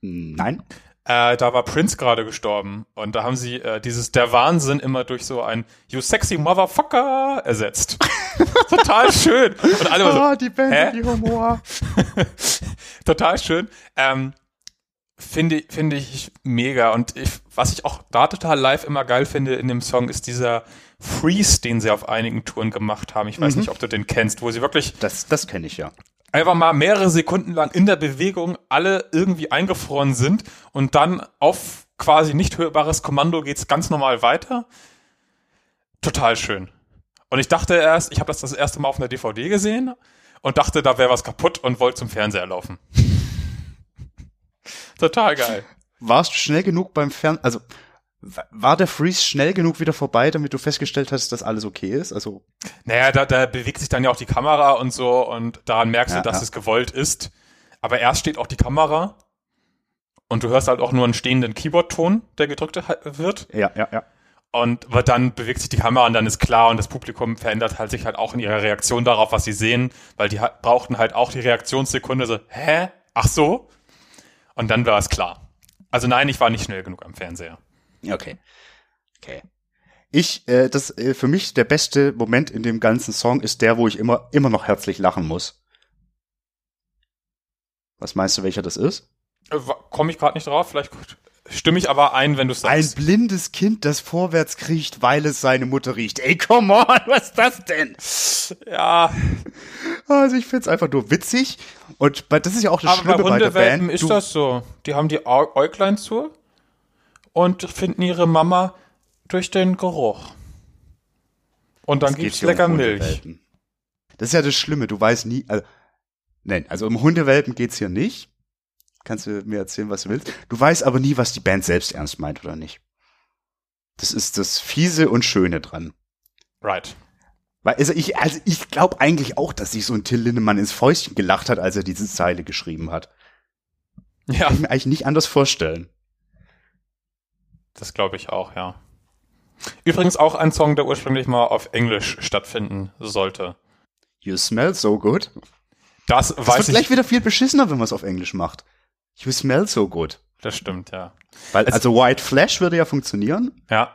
Nein? Äh, da war Prince gerade gestorben und da haben sie äh, dieses der Wahnsinn immer durch so ein You sexy motherfucker ersetzt. <laughs> <laughs> Total schön. Und alle so, Ah, die Band, hä? die Humor. <laughs> total schön. Ähm, finde finde ich mega und ich, was ich auch da total live immer geil finde in dem Song ist dieser Freeze, den sie auf einigen Touren gemacht haben. Ich weiß nicht, ob du den kennst, wo sie wirklich Das, das kenne ich ja. einfach mal mehrere Sekunden lang in der Bewegung alle irgendwie eingefroren sind und dann auf quasi nicht hörbares Kommando geht's ganz normal weiter. Total schön. Und ich dachte erst, ich habe das das erste Mal auf einer DVD gesehen und dachte, da wäre was kaputt und wollte zum Fernseher laufen. <laughs> Total geil. Warst du schnell genug beim Fern... Also, wa- war der Freeze schnell genug wieder vorbei, damit du festgestellt hast, dass alles okay ist? Also, Naja, da, da bewegt sich dann ja auch die Kamera und so und daran merkst Ja, du, dass ja. es gewollt ist. Aber erst steht auch die Kamera und du hörst halt auch nur einen stehenden Keyboard-Ton, der gedrückt wird. ja, ja, ja. Und aber dann bewegt sich die Kamera und dann ist klar und das Publikum verändert halt sich halt auch in ihrer Reaktion darauf, was sie sehen, weil die brauchten halt auch die Reaktionssekunde so, hä? Ach so? Und dann war es klar. Also nein, ich war nicht schnell genug am Fernseher. Okay. Okay. Ich, äh, das äh, für mich der beste Moment in dem ganzen Song ist der, wo ich immer, immer noch herzlich lachen muss. Was meinst du, welcher das ist? Komme ich gerade nicht drauf, vielleicht stimme ich aber ein, wenn du es Ein sagst. blindes Kind, das vorwärts kriecht, weil es seine Mutter riecht. Ey, come on, <laughs> was ist das denn? ja, Also ich find's einfach nur witzig. Und bei, das ist ja auch das aber bei Schlimme bei der Hundewelpen Band. ist Du- das so. Die haben die Äuglein zu und finden ihre Mama durch den Geruch. Und dann Es geht gibt's hier um lecker Milch. Das ist ja das Schlimme, du weißt nie, also, nein, also um Hundewelpen geht's hier nicht. Kannst du mir erzählen, was du willst. Du weißt aber nie, was die Band selbst ernst meint oder nicht. Das ist das Fiese und Schöne dran. Right. Weil, also ich, also ich glaube eigentlich auch, dass sich so ein Till Lindemann ins Fäustchen gelacht hat, als er diese Zeile geschrieben hat. Ja, Kann ich mir eigentlich nicht anders vorstellen. das glaube ich auch, ja. Übrigens auch ein Song, der ursprünglich mal auf Englisch stattfinden sollte. You smell so good. Das, Das weiß wird ich. gleich wieder viel beschissener, wenn man es auf Englisch macht. You smell so good. Das stimmt, ja. Weil, Es- also White Flash würde ja funktionieren, Ja.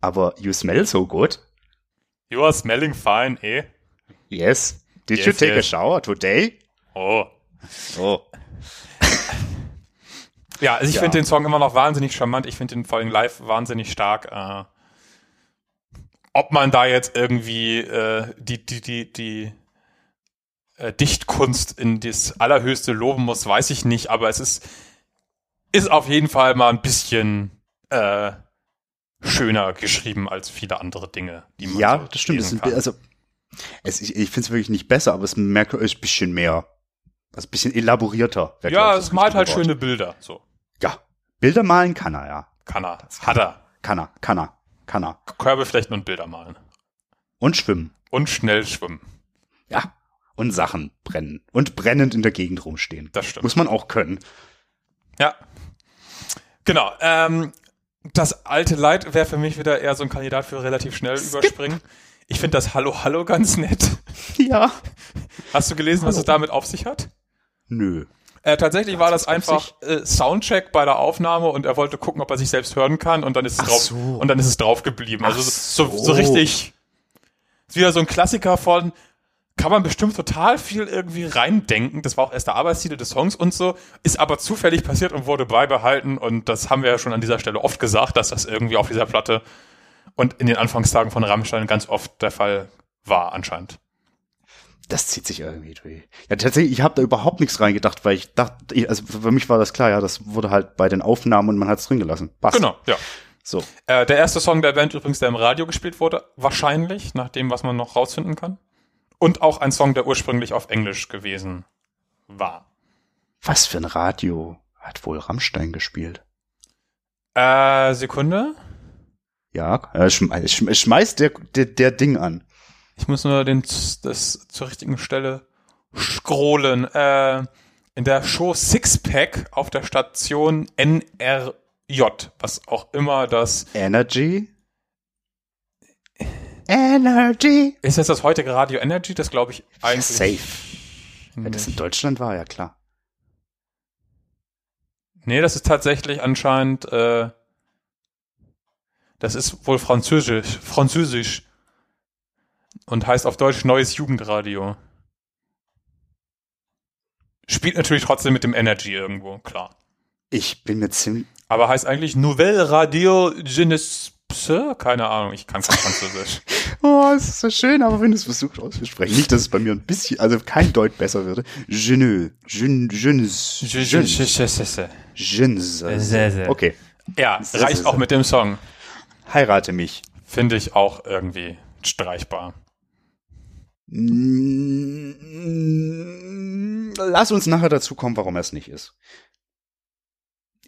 aber you smell so good. You are smelling fine, eh? Yes. Did Yes, you take a yes. shower today? Oh. Oh. Ja, also ich Ja. finde den Song immer noch wahnsinnig charmant. Ich finde den vor allem live wahnsinnig stark. Äh, ob man da jetzt irgendwie äh, die, die, die, die äh, Dichtkunst in das Allerhöchste loben muss, weiß ich nicht, aber es ist, ist auf jeden Fall mal ein bisschen äh, schöner geschrieben als viele andere Dinge, die man Ja, so das stimmt. Es lesen kann. also, es, ich ich finde es wirklich nicht besser, aber es merkt ist ein bisschen mehr, also ein bisschen elaborierter. ja, das es malt halt Wort. schöne Bilder. So, Ja. Bilder malen kann er, ja. kann er. Hat er. Kann er, kann er, kann er. Körbe flechten und Bilder malen. Und schwimmen. Und schnell schwimmen. Ja. Und Sachen brennen. Und brennend in der Gegend rumstehen. Das stimmt. Muss man auch können. Ja. Genau. Ähm, das alte Leid wäre für mich wieder eher so ein Kandidat für relativ schnell überspringen. Ich finde das Hallo Hallo ganz nett. Ja. Hast du gelesen, was Hallo. es damit auf sich hat? Nö. Äh, tatsächlich war das einfach äh, Soundcheck bei der Aufnahme und er wollte gucken, ob er sich selbst hören kann und dann ist es Ach drauf so. und dann ist es drauf geblieben. Also so, so, so. richtig ist wieder so ein Klassiker von kann man bestimmt total viel irgendwie reindenken. Das war auch erst der Arbeitstitel des Songs und so, ist aber zufällig passiert und wurde beibehalten und das haben wir ja schon an dieser Stelle oft gesagt, dass das irgendwie auf dieser Platte und in den Anfangstagen von Rammstein ganz oft der Fall war anscheinend. Das zieht sich irgendwie durch. Ja, tatsächlich, ich habe da überhaupt nichts reingedacht, weil ich dachte, also für mich war das klar, ja, das wurde halt bei den Aufnahmen und man hat es drin gelassen. Passt. Genau, ja. So. Äh, der erste Song der Band übrigens, der im Radio gespielt wurde, wahrscheinlich, nach dem, was man noch rausfinden kann. Und auch ein Song, der ursprünglich auf Englisch gewesen war. Was für ein Radio hat wohl Rammstein gespielt? Äh, Sekunde. Ja, äh, schm schm schmeißt der, der, der Ding an. Ich muss nur den, das zur richtigen Stelle scrollen. Äh, in der Show Sixpack auf der Station NRJ, was auch immer das Energy? Energy. ist. Jetzt das heutige Radio Energy, das glaube ich eigentlich. Safe. Ja, das in Deutschland war, ja klar. Nee, das ist tatsächlich anscheinend, äh, das ist wohl französisch, französisch und heißt auf Deutsch Neues Jugendradio. Spielt natürlich trotzdem mit dem Energy irgendwo, klar. Ich bin mir ziemlich. Aber heißt eigentlich Nouvelle Radio Jeunesse, keine Ahnung, ich kann kein Französisch. <laughs> Oh, es ist so schön, aber wenn du es versuchst auszusprechen. Nicht, dass es bei mir ein bisschen, also kein Deut besser würde. Jeuneux. Jeun, jeunes. Jeunes. Jeunes. Sehr, sehr. Okay. Ja, reicht auch mit dem Song. Heirate mich. Finde ich auch irgendwie streichbar. Mm, Lass uns nachher dazu kommen, warum er es nicht ist.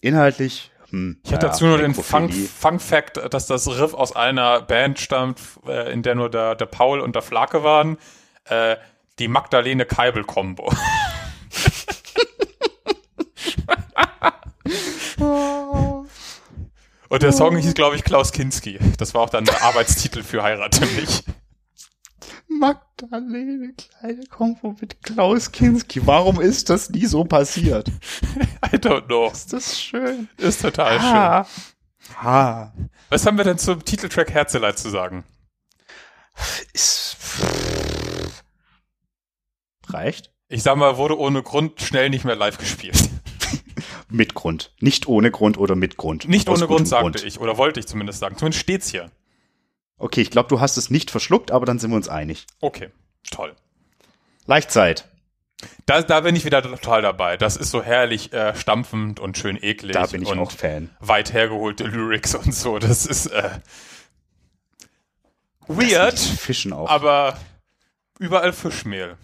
Inhaltlich, hm, Ich naja, dazu nur den Fun, Nekrophilie. Fun Fact, dass das Riff aus einer Band stammt, äh, in der nur der, der Paul und der Flake waren. Äh, die Magdalene Keibel-Kombo. <laughs> Und der Song hieß, glaube ich, Klaus Kinski. Das war auch dann der Arbeitstitel für Heirate mich. Magdalene, kleine Kombo mit Klaus Kinski. Warum ist das nie so passiert? <laughs> I don't know. Ist das schön? Ist total schön. Ah. Ah. Was haben wir denn zum Titeltrack Herzeleid zu sagen? Ist, reicht? Ich sag mal, wurde ohne Grund schnell nicht mehr live gespielt. Mit Grund. Nicht ohne Grund oder mit Grund. Nicht Aus ohne Grund, sagte ich. Oder wollte ich zumindest sagen. Zumindest steht's hier. Okay, ich glaube, du hast es nicht verschluckt, aber dann sind wir uns einig. Okay, toll. Leichtzeit. Da, da bin ich wieder total dabei. Das ist so herrlich äh, stampfend und schön eklig. Da bin ich und auch Fan. weit hergeholte Lyrics und so. Das ist äh, Das weird, diesen Fischen auch. aber überall Fischmehl.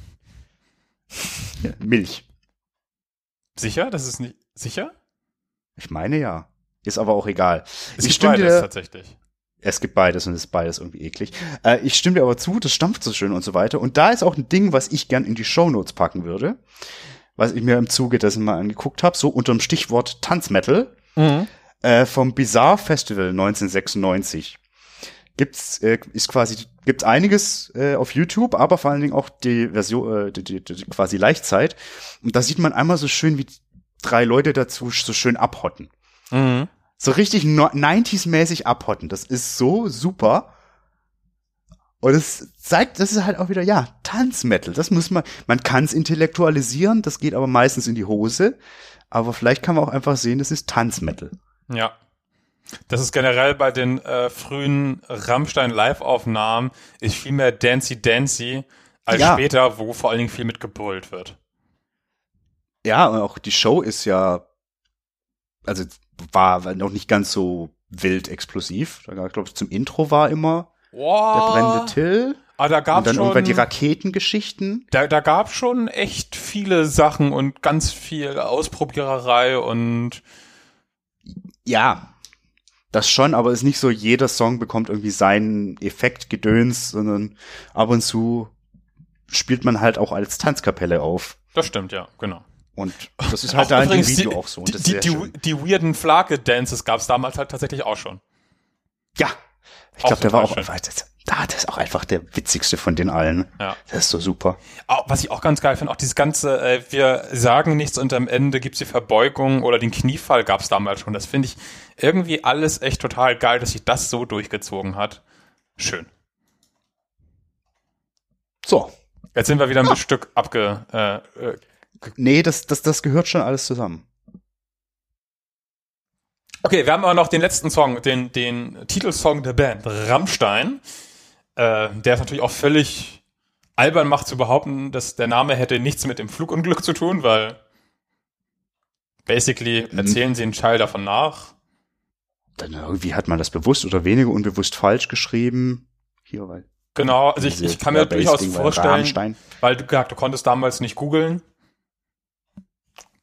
Ja, Milch. Sicher? Das ist nicht sicher? Ich meine ja. Ist aber auch egal. Es ich gibt stimme beides dir, tatsächlich. Es gibt beides und es ist beides irgendwie eklig. Äh, ich stimme dir aber zu, das stampft so schön und so weiter. Und da ist auch ein Ding, was ich gern in die Shownotes packen würde, was ich mir im Zuge dessen mal angeguckt habe, so unter dem Stichwort Tanzmetal äh, vom Bizarre Festival 1996. Gibt's äh, ist quasi gibt's einiges äh, auf YouTube, aber vor allen Dingen auch die Version äh, die, die, die quasi Leichtzeit und da sieht man einmal so schön wie drei Leute dazu so schön abhotten. Mhm. So richtig no 90s-mäßig abhotten. Das ist so super. Und es zeigt, das ist halt auch wieder, ja, Tanzmetal. Das muss man, man kann es intellektualisieren, das geht aber meistens in die Hose. Aber vielleicht kann man auch einfach sehen, das ist Tanzmetal. Ja. Das ist generell bei den äh, frühen Rammstein Live-Aufnahmen ist viel mehr Dancy Dancy als Ja. später, wo vor allen Dingen viel mitgebrüllt wird. Ja, und auch die Show ist ja, also war noch nicht ganz so wild explosiv. Da glaube ich, zum Intro war immer der Wow. brennende Till. Ah, da Und gab's dann irgendwann die schon, Raketengeschichten. da, da gab's schon echt viele Sachen und ganz viel Ausprobiererei und Ja, das schon, aber ist nicht so, jeder Song bekommt irgendwie seinen Effekt gedöns, sondern ab und zu spielt man halt auch als Tanzkapelle auf. das stimmt, ja, genau. Und <laughs> das ist halt da in dem Video die, auch so. Und Die, das ist die, sehr die, schön. die weirden Flake-Dances gab's damals halt tatsächlich auch schon. Ja, ich glaube, der war auch, da, das ist auch einfach der witzigste von den allen. Ja. Das ist so super. Auch, was ich auch ganz geil finde, auch dieses ganze, äh, wir sagen nichts und am Ende gibt's die Verbeugung oder den Kniefall gab's damals schon. Das finde ich irgendwie alles echt total geil, dass sich das so durchgezogen hat. Schön. So. Jetzt sind wir wieder ein Stück abge... Äh, äh, Nee, das, das, das gehört schon alles zusammen. okay, wir haben aber noch den letzten Song, den, den Titelsong der Band, Rammstein. Äh, der ist natürlich auch völlig albern macht zu behaupten, dass der Name hätte nichts mit dem Flugunglück zu tun, weil basically erzählen sie einen Teil davon nach. Dann irgendwie hat man das bewusst oder weniger unbewusst falsch geschrieben. Hier, weil. Genau, also ich, ich kann mir durchaus vorstellen, weil du gesagt, du konntest damals nicht googeln,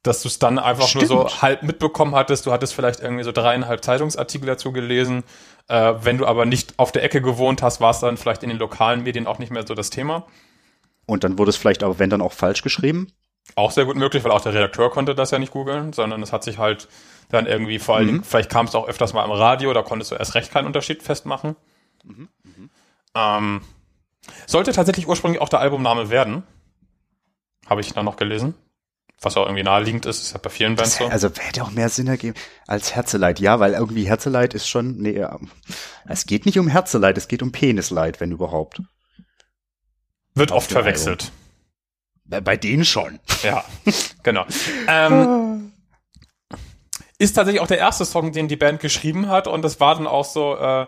dass du es dann einfach Stimmt. nur so halb mitbekommen hattest. Du hattest vielleicht irgendwie so dreieinhalb Zeitungsartikel dazu gelesen. Äh, wenn du aber nicht auf der Ecke gewohnt hast, war es dann vielleicht in den lokalen Medien auch nicht mehr so das Thema. Und dann wurde es vielleicht aber, wenn dann auch falsch geschrieben? Auch sehr gut möglich, weil auch der Redakteur konnte das ja nicht googeln, sondern es hat sich halt dann irgendwie vor allen Dingen, mhm. vielleicht kam es auch öfters mal im Radio, da konntest du erst recht keinen Unterschied festmachen. Mhm. Mhm. Ähm, sollte tatsächlich ursprünglich auch der Albumname werden. Habe ich dann noch gelesen. Was auch irgendwie naheliegend ist, ist ja bei vielen Bands so. Also hätte auch mehr Sinn ergeben als Herzeleid. Ja, weil irgendwie Herzeleid ist schon, nee, es geht nicht um Herzeleid, es geht um Penisleid, wenn überhaupt. Wird oft verwechselt. Bei, bei denen schon. Ja, <laughs> genau. ähm, ist tatsächlich auch der erste Song, den die Band geschrieben hat und das war dann auch so, äh,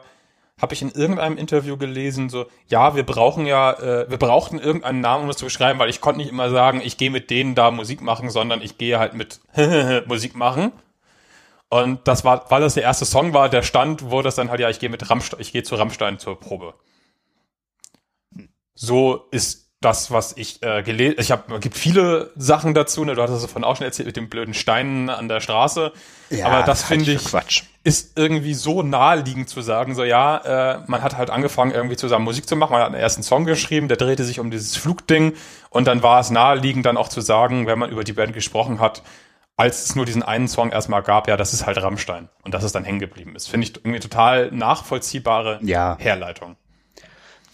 habe ich in irgendeinem Interview gelesen, so, ja, wir brauchen ja, äh, wir brauchten irgendeinen Namen, um das zu beschreiben, weil ich konnte nicht immer sagen, ich gehe mit denen da Musik machen, sondern ich gehe halt mit <laughs> Musik machen. Und das war, weil das der erste Song war, der stand, wurde das dann halt, ja, ich gehe mit Rammstein, ich gehe zu Rammstein zur Probe. So ist das, was ich äh, gelesen, ich habe, gibt viele Sachen dazu, ne? du hattest es davon auch schon erzählt mit den blöden Steinen an der Straße. Ja, aber das, das finde ich, Quatsch. ist irgendwie so naheliegend zu sagen, so ja, äh, man hat halt angefangen irgendwie zusammen Musik zu machen, man hat einen ersten Song geschrieben, der drehte sich um dieses Flugding und dann war es naheliegend dann auch zu sagen, wenn man über die Band gesprochen hat, als es nur diesen einen Song erstmal gab, ja, das ist halt Rammstein und dass es dann hängen geblieben ist. Finde ich irgendwie total nachvollziehbare ja. Herleitung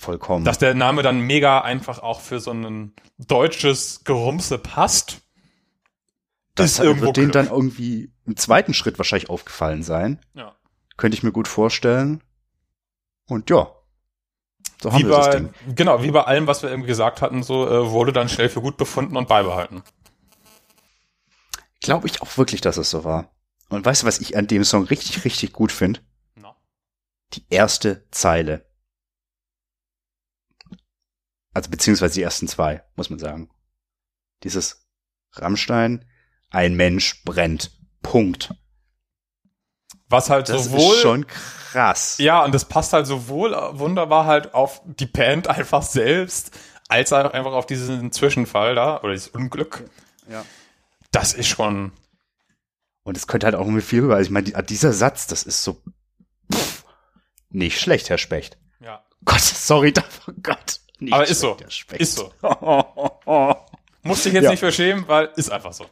vollkommen. Dass der Name dann mega einfach auch für so ein deutsches Gerumse passt. Das ist irgendwo wird denen dann irgendwie im zweiten Schritt wahrscheinlich aufgefallen sein. Ja. Könnte ich mir gut vorstellen. Und ja. So haben wie wir bei, das Ding. Genau, wie bei allem, was wir irgendwie gesagt hatten, so äh, wurde dann schnell für gut befunden und beibehalten. Glaube ich auch wirklich, dass es so war. Und weißt du, was ich an dem Song richtig, richtig gut finde? No. Die erste Zeile. Also beziehungsweise die ersten zwei, muss man sagen. Dieses Rammstein, ein Mensch brennt. Punkt. Was halt das sowohl. Ist schon krass. Ja, und das passt halt sowohl wunderbar halt auf die Band <laughs> einfach selbst, als auch einfach auf diesen Zwischenfall da, oder dieses Unglück. Ja. Das ist schon. Und es könnte halt auch irgendwie viel rüber. Also ich meine, dieser Satz, das ist so pff, nicht schlecht, Herr Specht. Ja. Gott, sorry <laughs> dafür, Gott. Nicht Aber ist so. Ist so. <laughs> Muss dich jetzt ja. nicht verschämen, weil ist einfach so.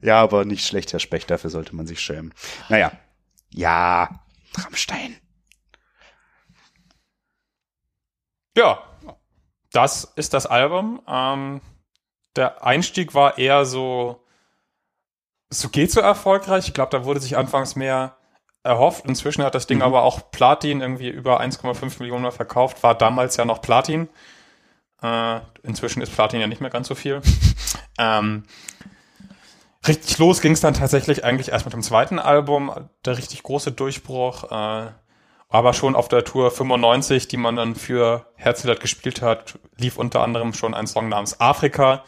Ja, aber nicht schlecht, Herr Specht, dafür sollte man sich schämen. Naja. Ja, Rammstein. Ja, das ist das Album. Ähm, der Einstieg war eher so, so geht so erfolgreich. Ich glaube, da wurde sich anfangs mehr erhofft. Inzwischen hat das Ding mhm. aber auch Platin irgendwie über 1,5 Millionen verkauft, war damals ja noch Platin. Äh, inzwischen ist Platin ja nicht mehr ganz so viel. <laughs> ähm, richtig los ging es dann tatsächlich eigentlich erst mit dem zweiten Album, der richtig große Durchbruch. Äh, aber schon auf der Tour 95, die man dann für Herzlied gespielt hat, lief unter anderem schon ein Song namens Afrika.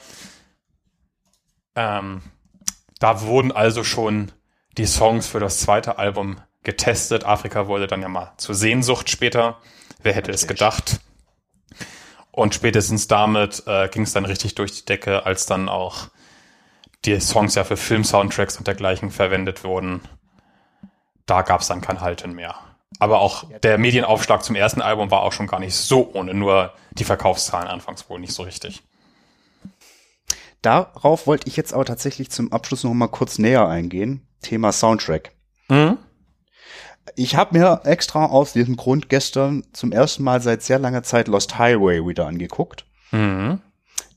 Ähm, da wurden also schon die Songs für das zweite Album getestet. Afrika wurde dann ja mal zur Sehnsucht später. Wer hätte Natürlich. es gedacht? Und spätestens damit äh, ging es dann richtig durch die Decke, als dann auch die Songs ja für Film-Soundtracks und dergleichen verwendet wurden. Da gab es dann kein Halten mehr. Aber auch der Medienaufschlag zum ersten Album war auch schon gar nicht so ohne, nur die Verkaufszahlen anfangs wohl nicht so richtig. Darauf wollte ich jetzt aber tatsächlich zum Abschluss noch mal kurz näher eingehen. Thema Soundtrack. Mhm. Ich habe mir extra aus diesem Grund gestern zum ersten Mal seit sehr langer Zeit Lost Highway wieder angeguckt. Mhm.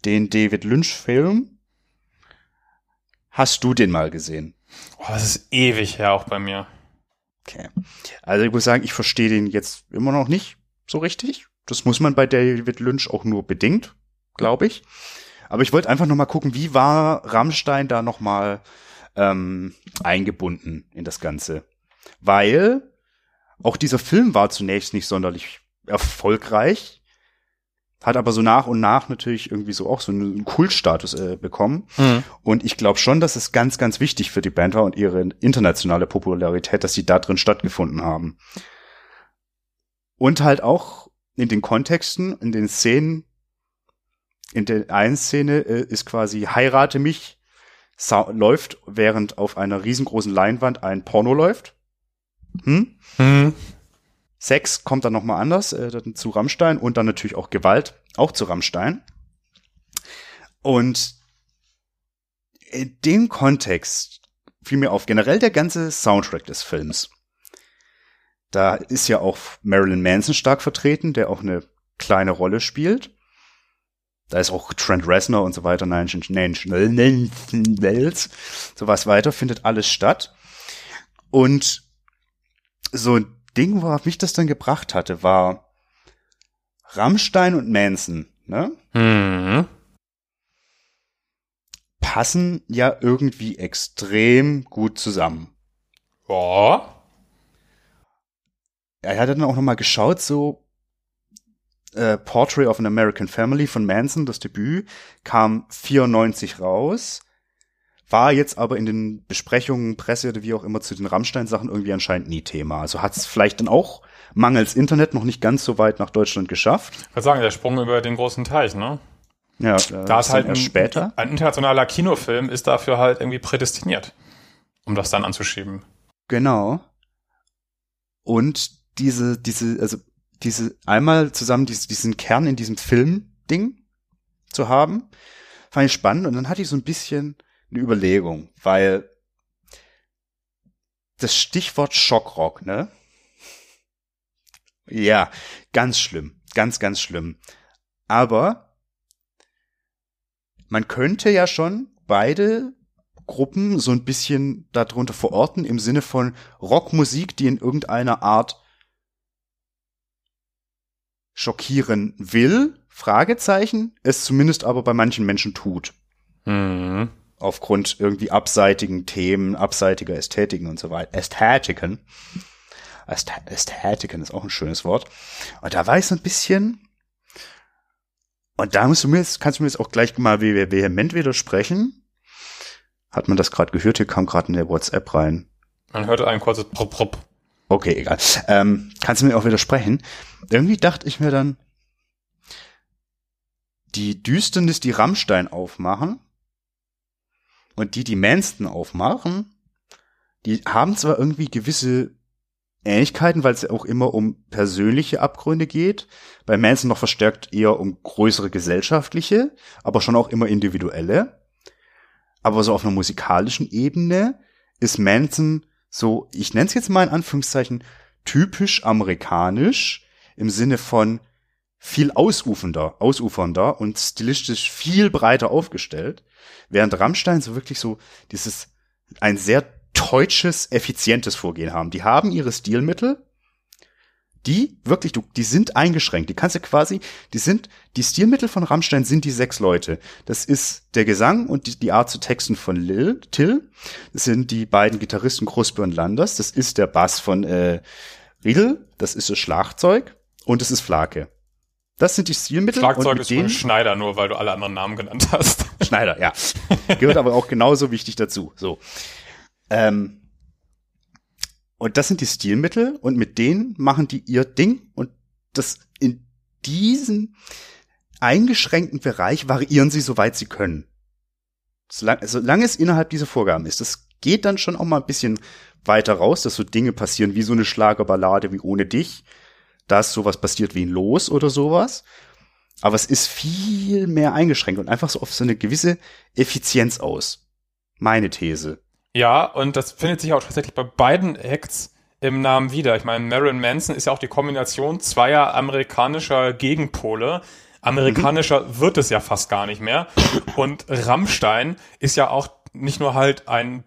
Den David Lynch-Film. Hast du den mal gesehen? Oh, das ist ewig her auch bei mir. Okay. Also ich muss sagen, ich verstehe den jetzt immer noch nicht so richtig. Das muss man bei David Lynch auch nur bedingt, glaube ich. Aber ich wollte einfach noch mal gucken, wie war Rammstein da noch mal ähm, eingebunden in das Ganze weil auch dieser Film war zunächst nicht sonderlich erfolgreich, hat aber so nach und nach natürlich irgendwie so auch so einen Kultstatus äh, bekommen. Mhm. Und ich glaube schon, dass es ganz, ganz wichtig für die Band war und ihre internationale Popularität, dass sie da drin stattgefunden haben. Und halt auch in den Kontexten, in den Szenen, in der einen Szene äh, ist quasi heirate mich, läuft, während auf einer riesengroßen Leinwand ein Porno läuft. Hm? Hm. Sex kommt dann nochmal anders äh, zu Rammstein und dann natürlich auch Gewalt, auch zu Rammstein. Und in dem Kontext fiel mir auf generell der ganze Soundtrack des Films. Da ist ja auch Marilyn Manson stark vertreten, der auch eine kleine Rolle spielt. Da ist auch Trent Reznor und so weiter, nein, nein, Wells, sowas weiter, findet alles statt. Und so ein Ding, worauf mich das dann gebracht hatte, war Rammstein und Manson, ne? Mhm. Passen ja irgendwie extrem gut zusammen. Ja. Er hat dann auch nochmal geschaut, so äh, Portrait of an American Family von Manson, das Debüt, kam 94 raus, war jetzt aber in den Besprechungen, Presse oder wie auch immer zu den Rammstein-Sachen irgendwie anscheinend nie Thema. Also hat es vielleicht dann auch mangels Internet noch nicht ganz so weit nach Deutschland geschafft. Ich würde sagen, der Sprung über den großen Teich, ne? Ja, da ist halt ein, später. ein internationaler Kinofilm ist dafür halt irgendwie prädestiniert, um das dann anzuschieben. Genau. Und diese, diese, also diese einmal zusammen diese, diesen Kern in diesem Film-Ding zu haben, fand ich spannend und dann hatte ich so ein bisschen eine Überlegung, weil das Stichwort Schockrock, ne? Ja, ganz schlimm, ganz, ganz schlimm. Aber man könnte ja schon beide Gruppen so ein bisschen darunter verorten im Sinne von Rockmusik, die in irgendeiner Art schockieren will, Fragezeichen, es zumindest aber bei manchen Menschen tut. Mhm. Aufgrund irgendwie abseitigen Themen, abseitiger Ästhetiken und so weiter. Ästhetiken. Ästhetiken ist auch ein schönes Wort. Und da war ich so ein bisschen, und da musst du mir jetzt, kannst du mir jetzt auch gleich mal vehement widersprechen. Hat man das gerade gehört? Hier kam gerade in der WhatsApp rein. Man hörte ein kurzes Prop, Prop. Okay, egal. Ähm, kannst du mir auch widersprechen? Irgendwie dachte ich mir dann, die Düsternis, die Rammstein aufmachen und die, die Manston aufmachen, die haben zwar irgendwie gewisse Ähnlichkeiten, weil es ja auch immer um persönliche Abgründe geht. Bei Manson noch verstärkt eher um größere gesellschaftliche, aber schon auch immer individuelle. Aber so auf einer musikalischen Ebene ist Manson so, ich nenne es jetzt mal in Anführungszeichen, typisch amerikanisch im Sinne von viel ausufernder, ausufernder und stilistisch viel breiter aufgestellt, während Rammstein so wirklich so dieses ein sehr deutsches, effizientes Vorgehen haben. Die haben ihre Stilmittel, die wirklich, du, die sind eingeschränkt. Die kannst du quasi, die sind, die Stilmittel von Rammstein sind die sechs Leute. Das ist der Gesang und die, die Art zu texten von Lil, Till. Das sind die beiden Gitarristen Kruspe und Landers. Das ist der Bass von äh, Riedel. Das ist das Schlagzeug und es ist Flake. Das sind die Stilmittel. Schlagzeug ist denen, Schneider, nur weil du alle anderen Namen genannt hast. <laughs> Schneider, ja. Gehört aber auch genauso wichtig dazu. So. Ähm, und das sind die Stilmittel und mit denen machen die ihr Ding und das in diesem eingeschränkten Bereich variieren sie, soweit sie können. Solange, solange es innerhalb dieser Vorgaben ist. Das geht dann schon auch mal ein bisschen weiter raus, dass so Dinge passieren wie so eine Schlagerballade wie ohne dich, dass sowas passiert wie ein Los oder sowas. Aber es ist viel mehr eingeschränkt und einfach so auf so eine gewisse Effizienz aus. Meine These. Ja, und das findet sich auch tatsächlich bei beiden Acts im Namen wieder. Ich meine, Marilyn Manson ist ja auch die Kombination zweier amerikanischer Gegenpole. Amerikanischer mhm. wird es ja fast gar nicht mehr. Und Rammstein ist ja auch nicht nur halt ein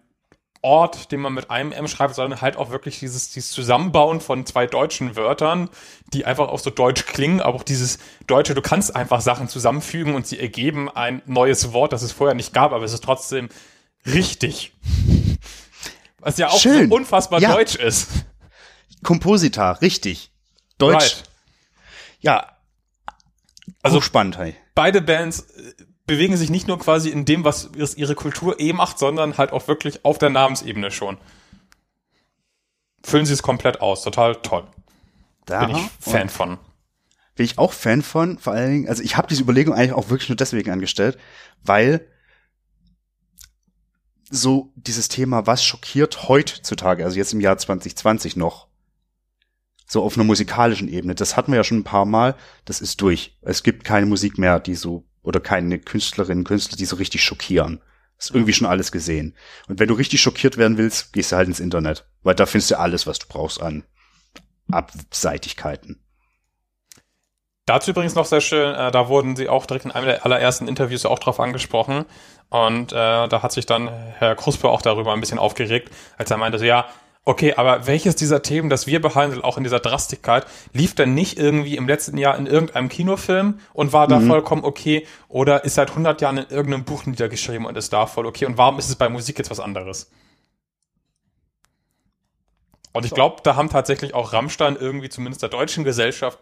Ort, den man mit einem M schreibt, sondern halt auch wirklich dieses, dieses Zusammenbauen von zwei deutschen Wörtern, die einfach auch so deutsch klingen, aber auch dieses Deutsche, du kannst einfach Sachen zusammenfügen und sie ergeben ein neues Wort, das es vorher nicht gab, aber es ist trotzdem richtig. Was ja auch so unfassbar ja. deutsch ist. Kompositor, richtig. Deutsch. Right. Ja. Also spannend, hey. Beide Bands äh, bewegen sich nicht nur quasi in dem, was ihre Kultur eh macht, sondern halt auch wirklich auf der Namensebene schon. Füllen sie es komplett aus. Total toll. Da Bin ich Fan von. bin ich auch Fan von, vor allen Dingen, also ich habe diese Überlegung eigentlich auch wirklich nur deswegen angestellt, weil so dieses Thema, was schockiert heutzutage, also jetzt im Jahr 2020 noch, so auf einer musikalischen Ebene, das hatten wir ja schon ein paar Mal, das ist durch. Es gibt keine Musik mehr, die so, oder keine Künstlerinnen, Künstler, die so richtig schockieren. Ist irgendwie schon alles gesehen. Und wenn du richtig schockiert werden willst, gehst du halt ins Internet, weil da findest du alles, was du brauchst an Abseitigkeiten. Dazu übrigens noch sehr schön, äh, da wurden sie auch direkt in einem der allerersten Interviews auch drauf angesprochen. Und äh, da hat sich dann Herr Kruspe auch darüber ein bisschen aufgeregt, als er meinte, so ja, okay, aber welches dieser Themen, das wir behandeln, auch in dieser Drastigkeit, lief denn nicht irgendwie im letzten Jahr in irgendeinem Kinofilm und war da mhm. vollkommen okay oder ist seit 100 Jahren in irgendeinem Buch niedergeschrieben und ist da voll okay und warum ist es bei Musik jetzt was anderes? Und ich glaube, da haben tatsächlich auch Rammstein irgendwie zumindest der deutschen Gesellschaft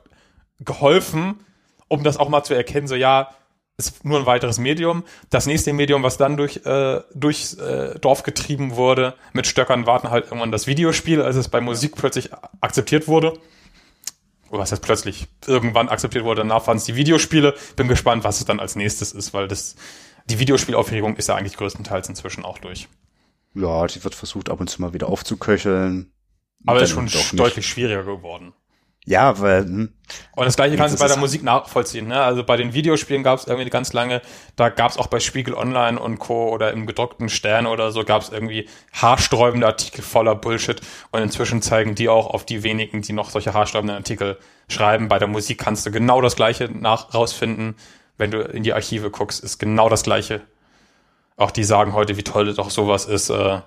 geholfen, um das auch mal zu erkennen, so ja, ist nur ein weiteres Medium. Das nächste Medium, was dann durch äh, durchs äh, Dorf getrieben wurde, mit Stöckern warten halt irgendwann das Videospiel, als es bei Musik plötzlich akzeptiert wurde. Oder was heißt plötzlich irgendwann akzeptiert wurde, danach waren es die Videospiele. Bin gespannt, was es dann als nächstes ist, weil das die Videospielaufregung ist ja eigentlich größtenteils inzwischen auch durch. Ja, die wird versucht ab und zu mal wieder aufzuköcheln. Aber ist schon deutlich schwieriger geworden. Ja, weil. Hm. Und das gleiche kannst du bei der Musik nachvollziehen. Ne? Also bei den Videospielen gab es irgendwie ganz lange, da gab es auch bei Spiegel Online und Co. oder im gedruckten Stern oder so, gab es irgendwie haarsträubende Artikel voller Bullshit. Und inzwischen zeigen die auch auf die wenigen, die noch solche haarsträubenden Artikel schreiben. Bei der Musik kannst du genau das gleiche nach rausfinden. Wenn du in die Archive guckst, ist genau das gleiche. Auch die sagen heute, wie toll doch sowas ist. Äh,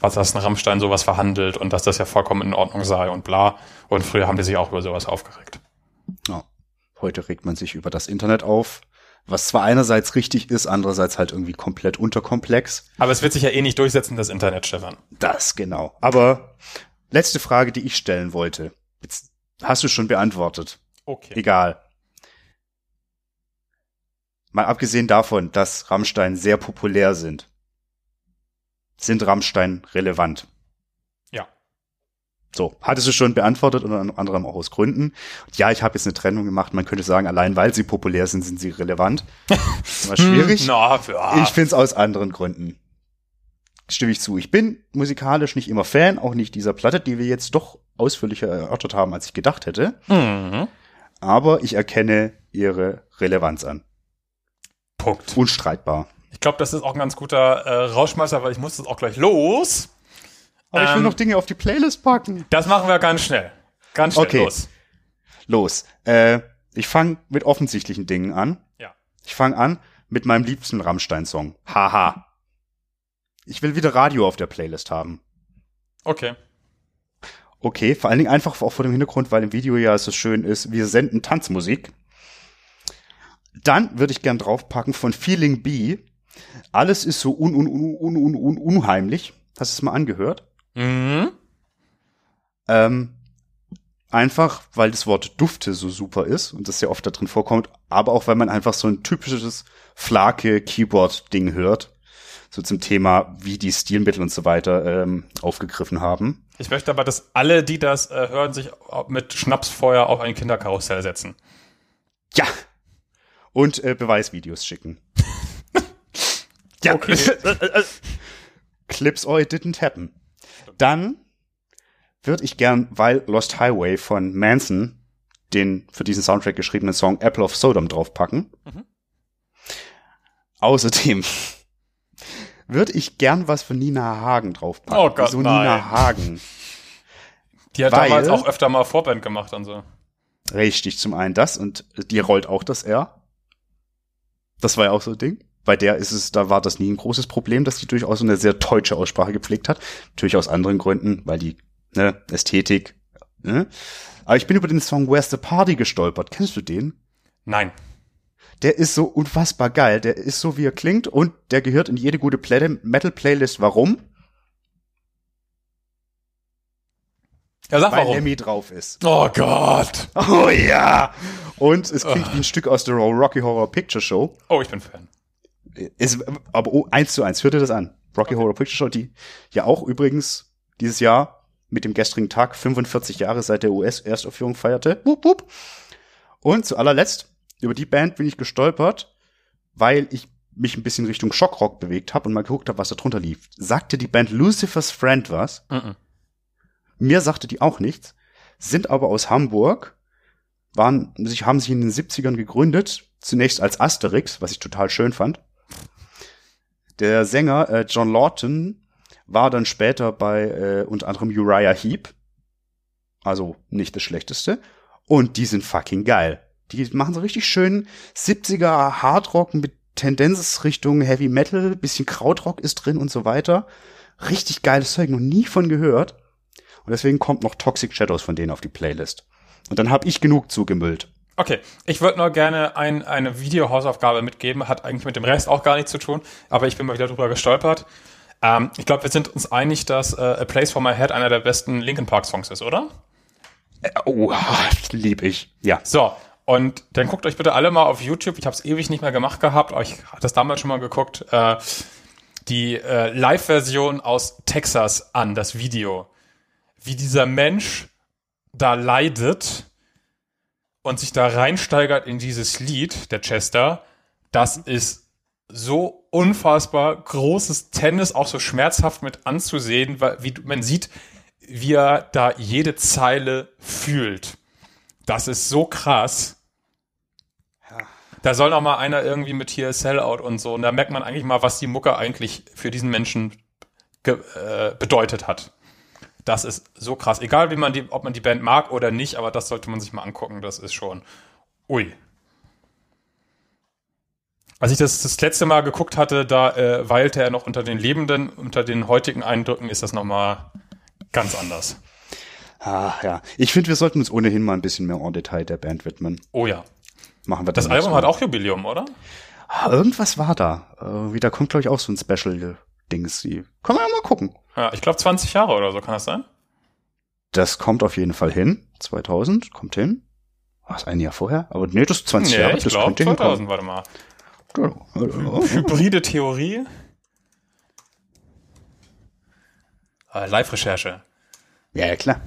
was das ein Rammstein sowas verhandelt und dass das ja vollkommen in Ordnung sei und bla. Und früher haben die sich auch über sowas aufgeregt. Ja. Heute regt man sich über das Internet auf, was zwar einerseits richtig ist, andererseits halt irgendwie komplett unterkomplex. Aber es wird sich ja eh nicht durchsetzen, das Internet, Stefan. Das, genau. Aber letzte Frage, die ich stellen wollte. Jetzt hast du schon beantwortet. Okay. Egal. Mal abgesehen davon, dass Rammstein sehr populär sind sind Rammstein relevant? Ja. So, hattest du schon beantwortet, unter anderem auch aus Gründen. ja, ich habe jetzt eine Trennung gemacht. Man könnte sagen, allein weil sie populär sind, sind sie relevant. Das <laughs> ist immer schwierig. Na, für, ah. Ich finde es aus anderen Gründen. Stimme ich zu. Ich bin musikalisch nicht immer Fan, auch nicht dieser Platte, die wir jetzt doch ausführlicher erörtert haben, als ich gedacht hätte. Mhm. Aber ich erkenne ihre Relevanz an. Punkt. Unstreitbar. Ich glaube, das ist auch ein ganz guter äh, Rauschmeister, weil ich muss jetzt auch gleich los. Aber ähm, ich will ähm, noch Dinge auf die Playlist packen. Das machen wir ganz schnell. Ganz schnell okay. los. Los. Äh, ich fange mit offensichtlichen Dingen an. Ja. Ich fange an mit meinem liebsten Rammstein-Song. Haha. Ich will wieder Radio auf der Playlist haben. Okay. Okay, vor allen Dingen einfach auch vor dem Hintergrund, weil im Video ja so schön ist, wir senden Tanzmusik. Dann würde ich gern draufpacken von Feeling B alles ist so un, un, un, un, un, un, unheimlich. Hast du es mal angehört? Mhm. Ähm, einfach, weil das Wort Dufte so super ist und das sehr oft da drin vorkommt, aber auch, weil man einfach so ein typisches Flake-Keyboard-Ding hört. So zum Thema, wie die Stilmittel und so weiter ähm, aufgegriffen haben. Ich möchte aber, dass alle, die das äh, hören, sich mit Schnapsfeuer auf ein Kinderkarussell setzen. Ja. Und äh, Beweisvideos schicken. Ja. Okay. <laughs> Clips or it didn't happen. Dann würde ich gern, weil Lost Highway von Manson den für diesen Soundtrack geschriebenen Song Apple of Sodom draufpacken. Mhm. Außerdem würde ich gern was von Nina Hagen draufpacken. Oh Gott, Wieso nein. Nina Hagen? Die hat weil, damals auch öfter mal Vorband gemacht und so. Richtig, zum einen das und die rollt auch das R. Das war ja auch so ein Ding bei der ist es, da war das nie ein großes Problem, dass die durchaus eine sehr deutsche Aussprache gepflegt hat. Natürlich aus anderen Gründen, weil die ne, Ästhetik. Ne? Aber ich bin über den Song Where's the Party gestolpert. Kennst du den? Nein. Der ist so unfassbar geil. Der ist so, wie er klingt und der gehört in jede gute Metal-Playlist. Warum? Ja, sag Weil warum. Lemmy drauf ist. Oh Gott. Oh ja. Und es klingt oh. wie ein Stück aus der Rocky Horror Picture Show. Oh, ich bin Fan. Ist, aber oh, eins zu eins, hört ihr das an? Rocky. Horror Picture Show, die ja auch übrigens dieses Jahr mit dem gestrigen Tag 45 Jahre seit der US-Erstaufführung feierte. Wupp, wupp. Und zu allerletzt, über die Band bin ich gestolpert, weil ich mich ein bisschen Richtung Schockrock bewegt habe und mal geguckt habe, was da drunter lief. Sagte die Band Lucifer's Friend was? Mhm. Mir sagte die auch nichts, sind aber aus Hamburg, waren, sich, haben sich in den 70ern gegründet, zunächst als Asterix, was ich total schön fand. Der Sänger äh, John Lawton war dann später bei äh, unter anderem Uriah Heep, also nicht das Schlechteste. Und die sind fucking geil. Die machen so richtig schön 70er Hardrock mit Tendenz Richtung Heavy Metal, bisschen Krautrock ist drin und so weiter. Richtig geiles Zeug, noch nie von gehört. Und deswegen kommt noch Toxic Shadows von denen auf die Playlist. Und dann habe ich genug zugemüllt. Okay, ich würde nur gerne ein, eine Videohausaufgabe mitgeben, hat eigentlich mit dem Rest auch gar nichts zu tun, aber ich bin mal wieder drüber gestolpert. Ähm, ich glaube, wir sind uns einig, dass äh, A Place for My Head einer der besten Linkin Park Songs ist, oder? Äh, oh, <laughs> lieb ich. Ja. So, und dann guckt euch bitte alle mal auf YouTube, ich habe es ewig nicht mehr gemacht gehabt, aber ich hatte das damals schon mal geguckt, äh, die äh, Live-Version aus Texas an, das Video. Wie dieser Mensch da leidet und sich da reinsteigert in dieses Lied, der Chester, das ist so unfassbar großes Tennis, auch so schmerzhaft mit anzusehen, weil wie man sieht, wie er da jede Zeile fühlt. Das ist so krass. Da soll noch mal einer irgendwie mit hier Sellout und so. Und da merkt man eigentlich mal, was die Mucke eigentlich für diesen Menschen äh, bedeutet hat. Das ist so krass. Egal, wie man die, ob man die Band mag oder nicht, aber das sollte man sich mal angucken. Das ist schon, ui. Als ich das das letzte Mal geguckt hatte, da äh, weilte er noch unter den Lebenden. Unter den heutigen Eindrücken ist das noch mal ganz anders. Ah, ja. Ich finde, wir sollten uns ohnehin mal ein bisschen mehr en Detail der Band widmen. Oh ja. Machen wir Das Album hat auch Jubiläum, oder? Ah, irgendwas war da. Äh, wieder kommt, glaube ich, auch so ein Special-Dings. Die- Können wir ja mal gucken. Ja, ich glaube 20 Jahre oder so kann das sein. Das kommt auf jeden Fall hin. 2000, kommt hin. Was, ein Jahr vorher? Aber nee, das ist 20 Nee, Jahre, ich das glaube könnte 2000, warte mal. hinkommen. Hybride Theorie. Äh, Live-Recherche. Ja, ja, klar.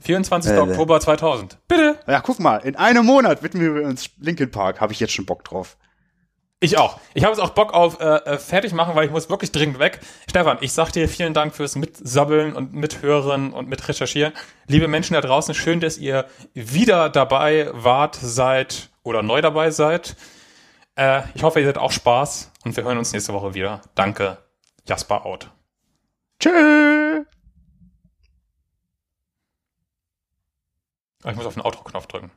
24. Äh, Oktober 2000. Bitte. Ja, guck mal, in einem Monat widmen wir uns Linkin Park. Habe ich jetzt schon Bock drauf. Ich auch. Ich habe jetzt auch Bock auf äh, äh, fertig machen, weil ich muss wirklich dringend weg. Stefan, ich sag dir vielen Dank fürs Mitsabbeln und Mithören und Mitrecherchieren. Liebe Menschen da draußen, schön, dass ihr wieder dabei wart, seid oder neu dabei seid. Äh, ich hoffe, ihr seid auch Spaß und wir hören uns nächste Woche wieder. Danke. Jasper out. Tschö. Ah, Ich muss auf den Outro-Knopf drücken.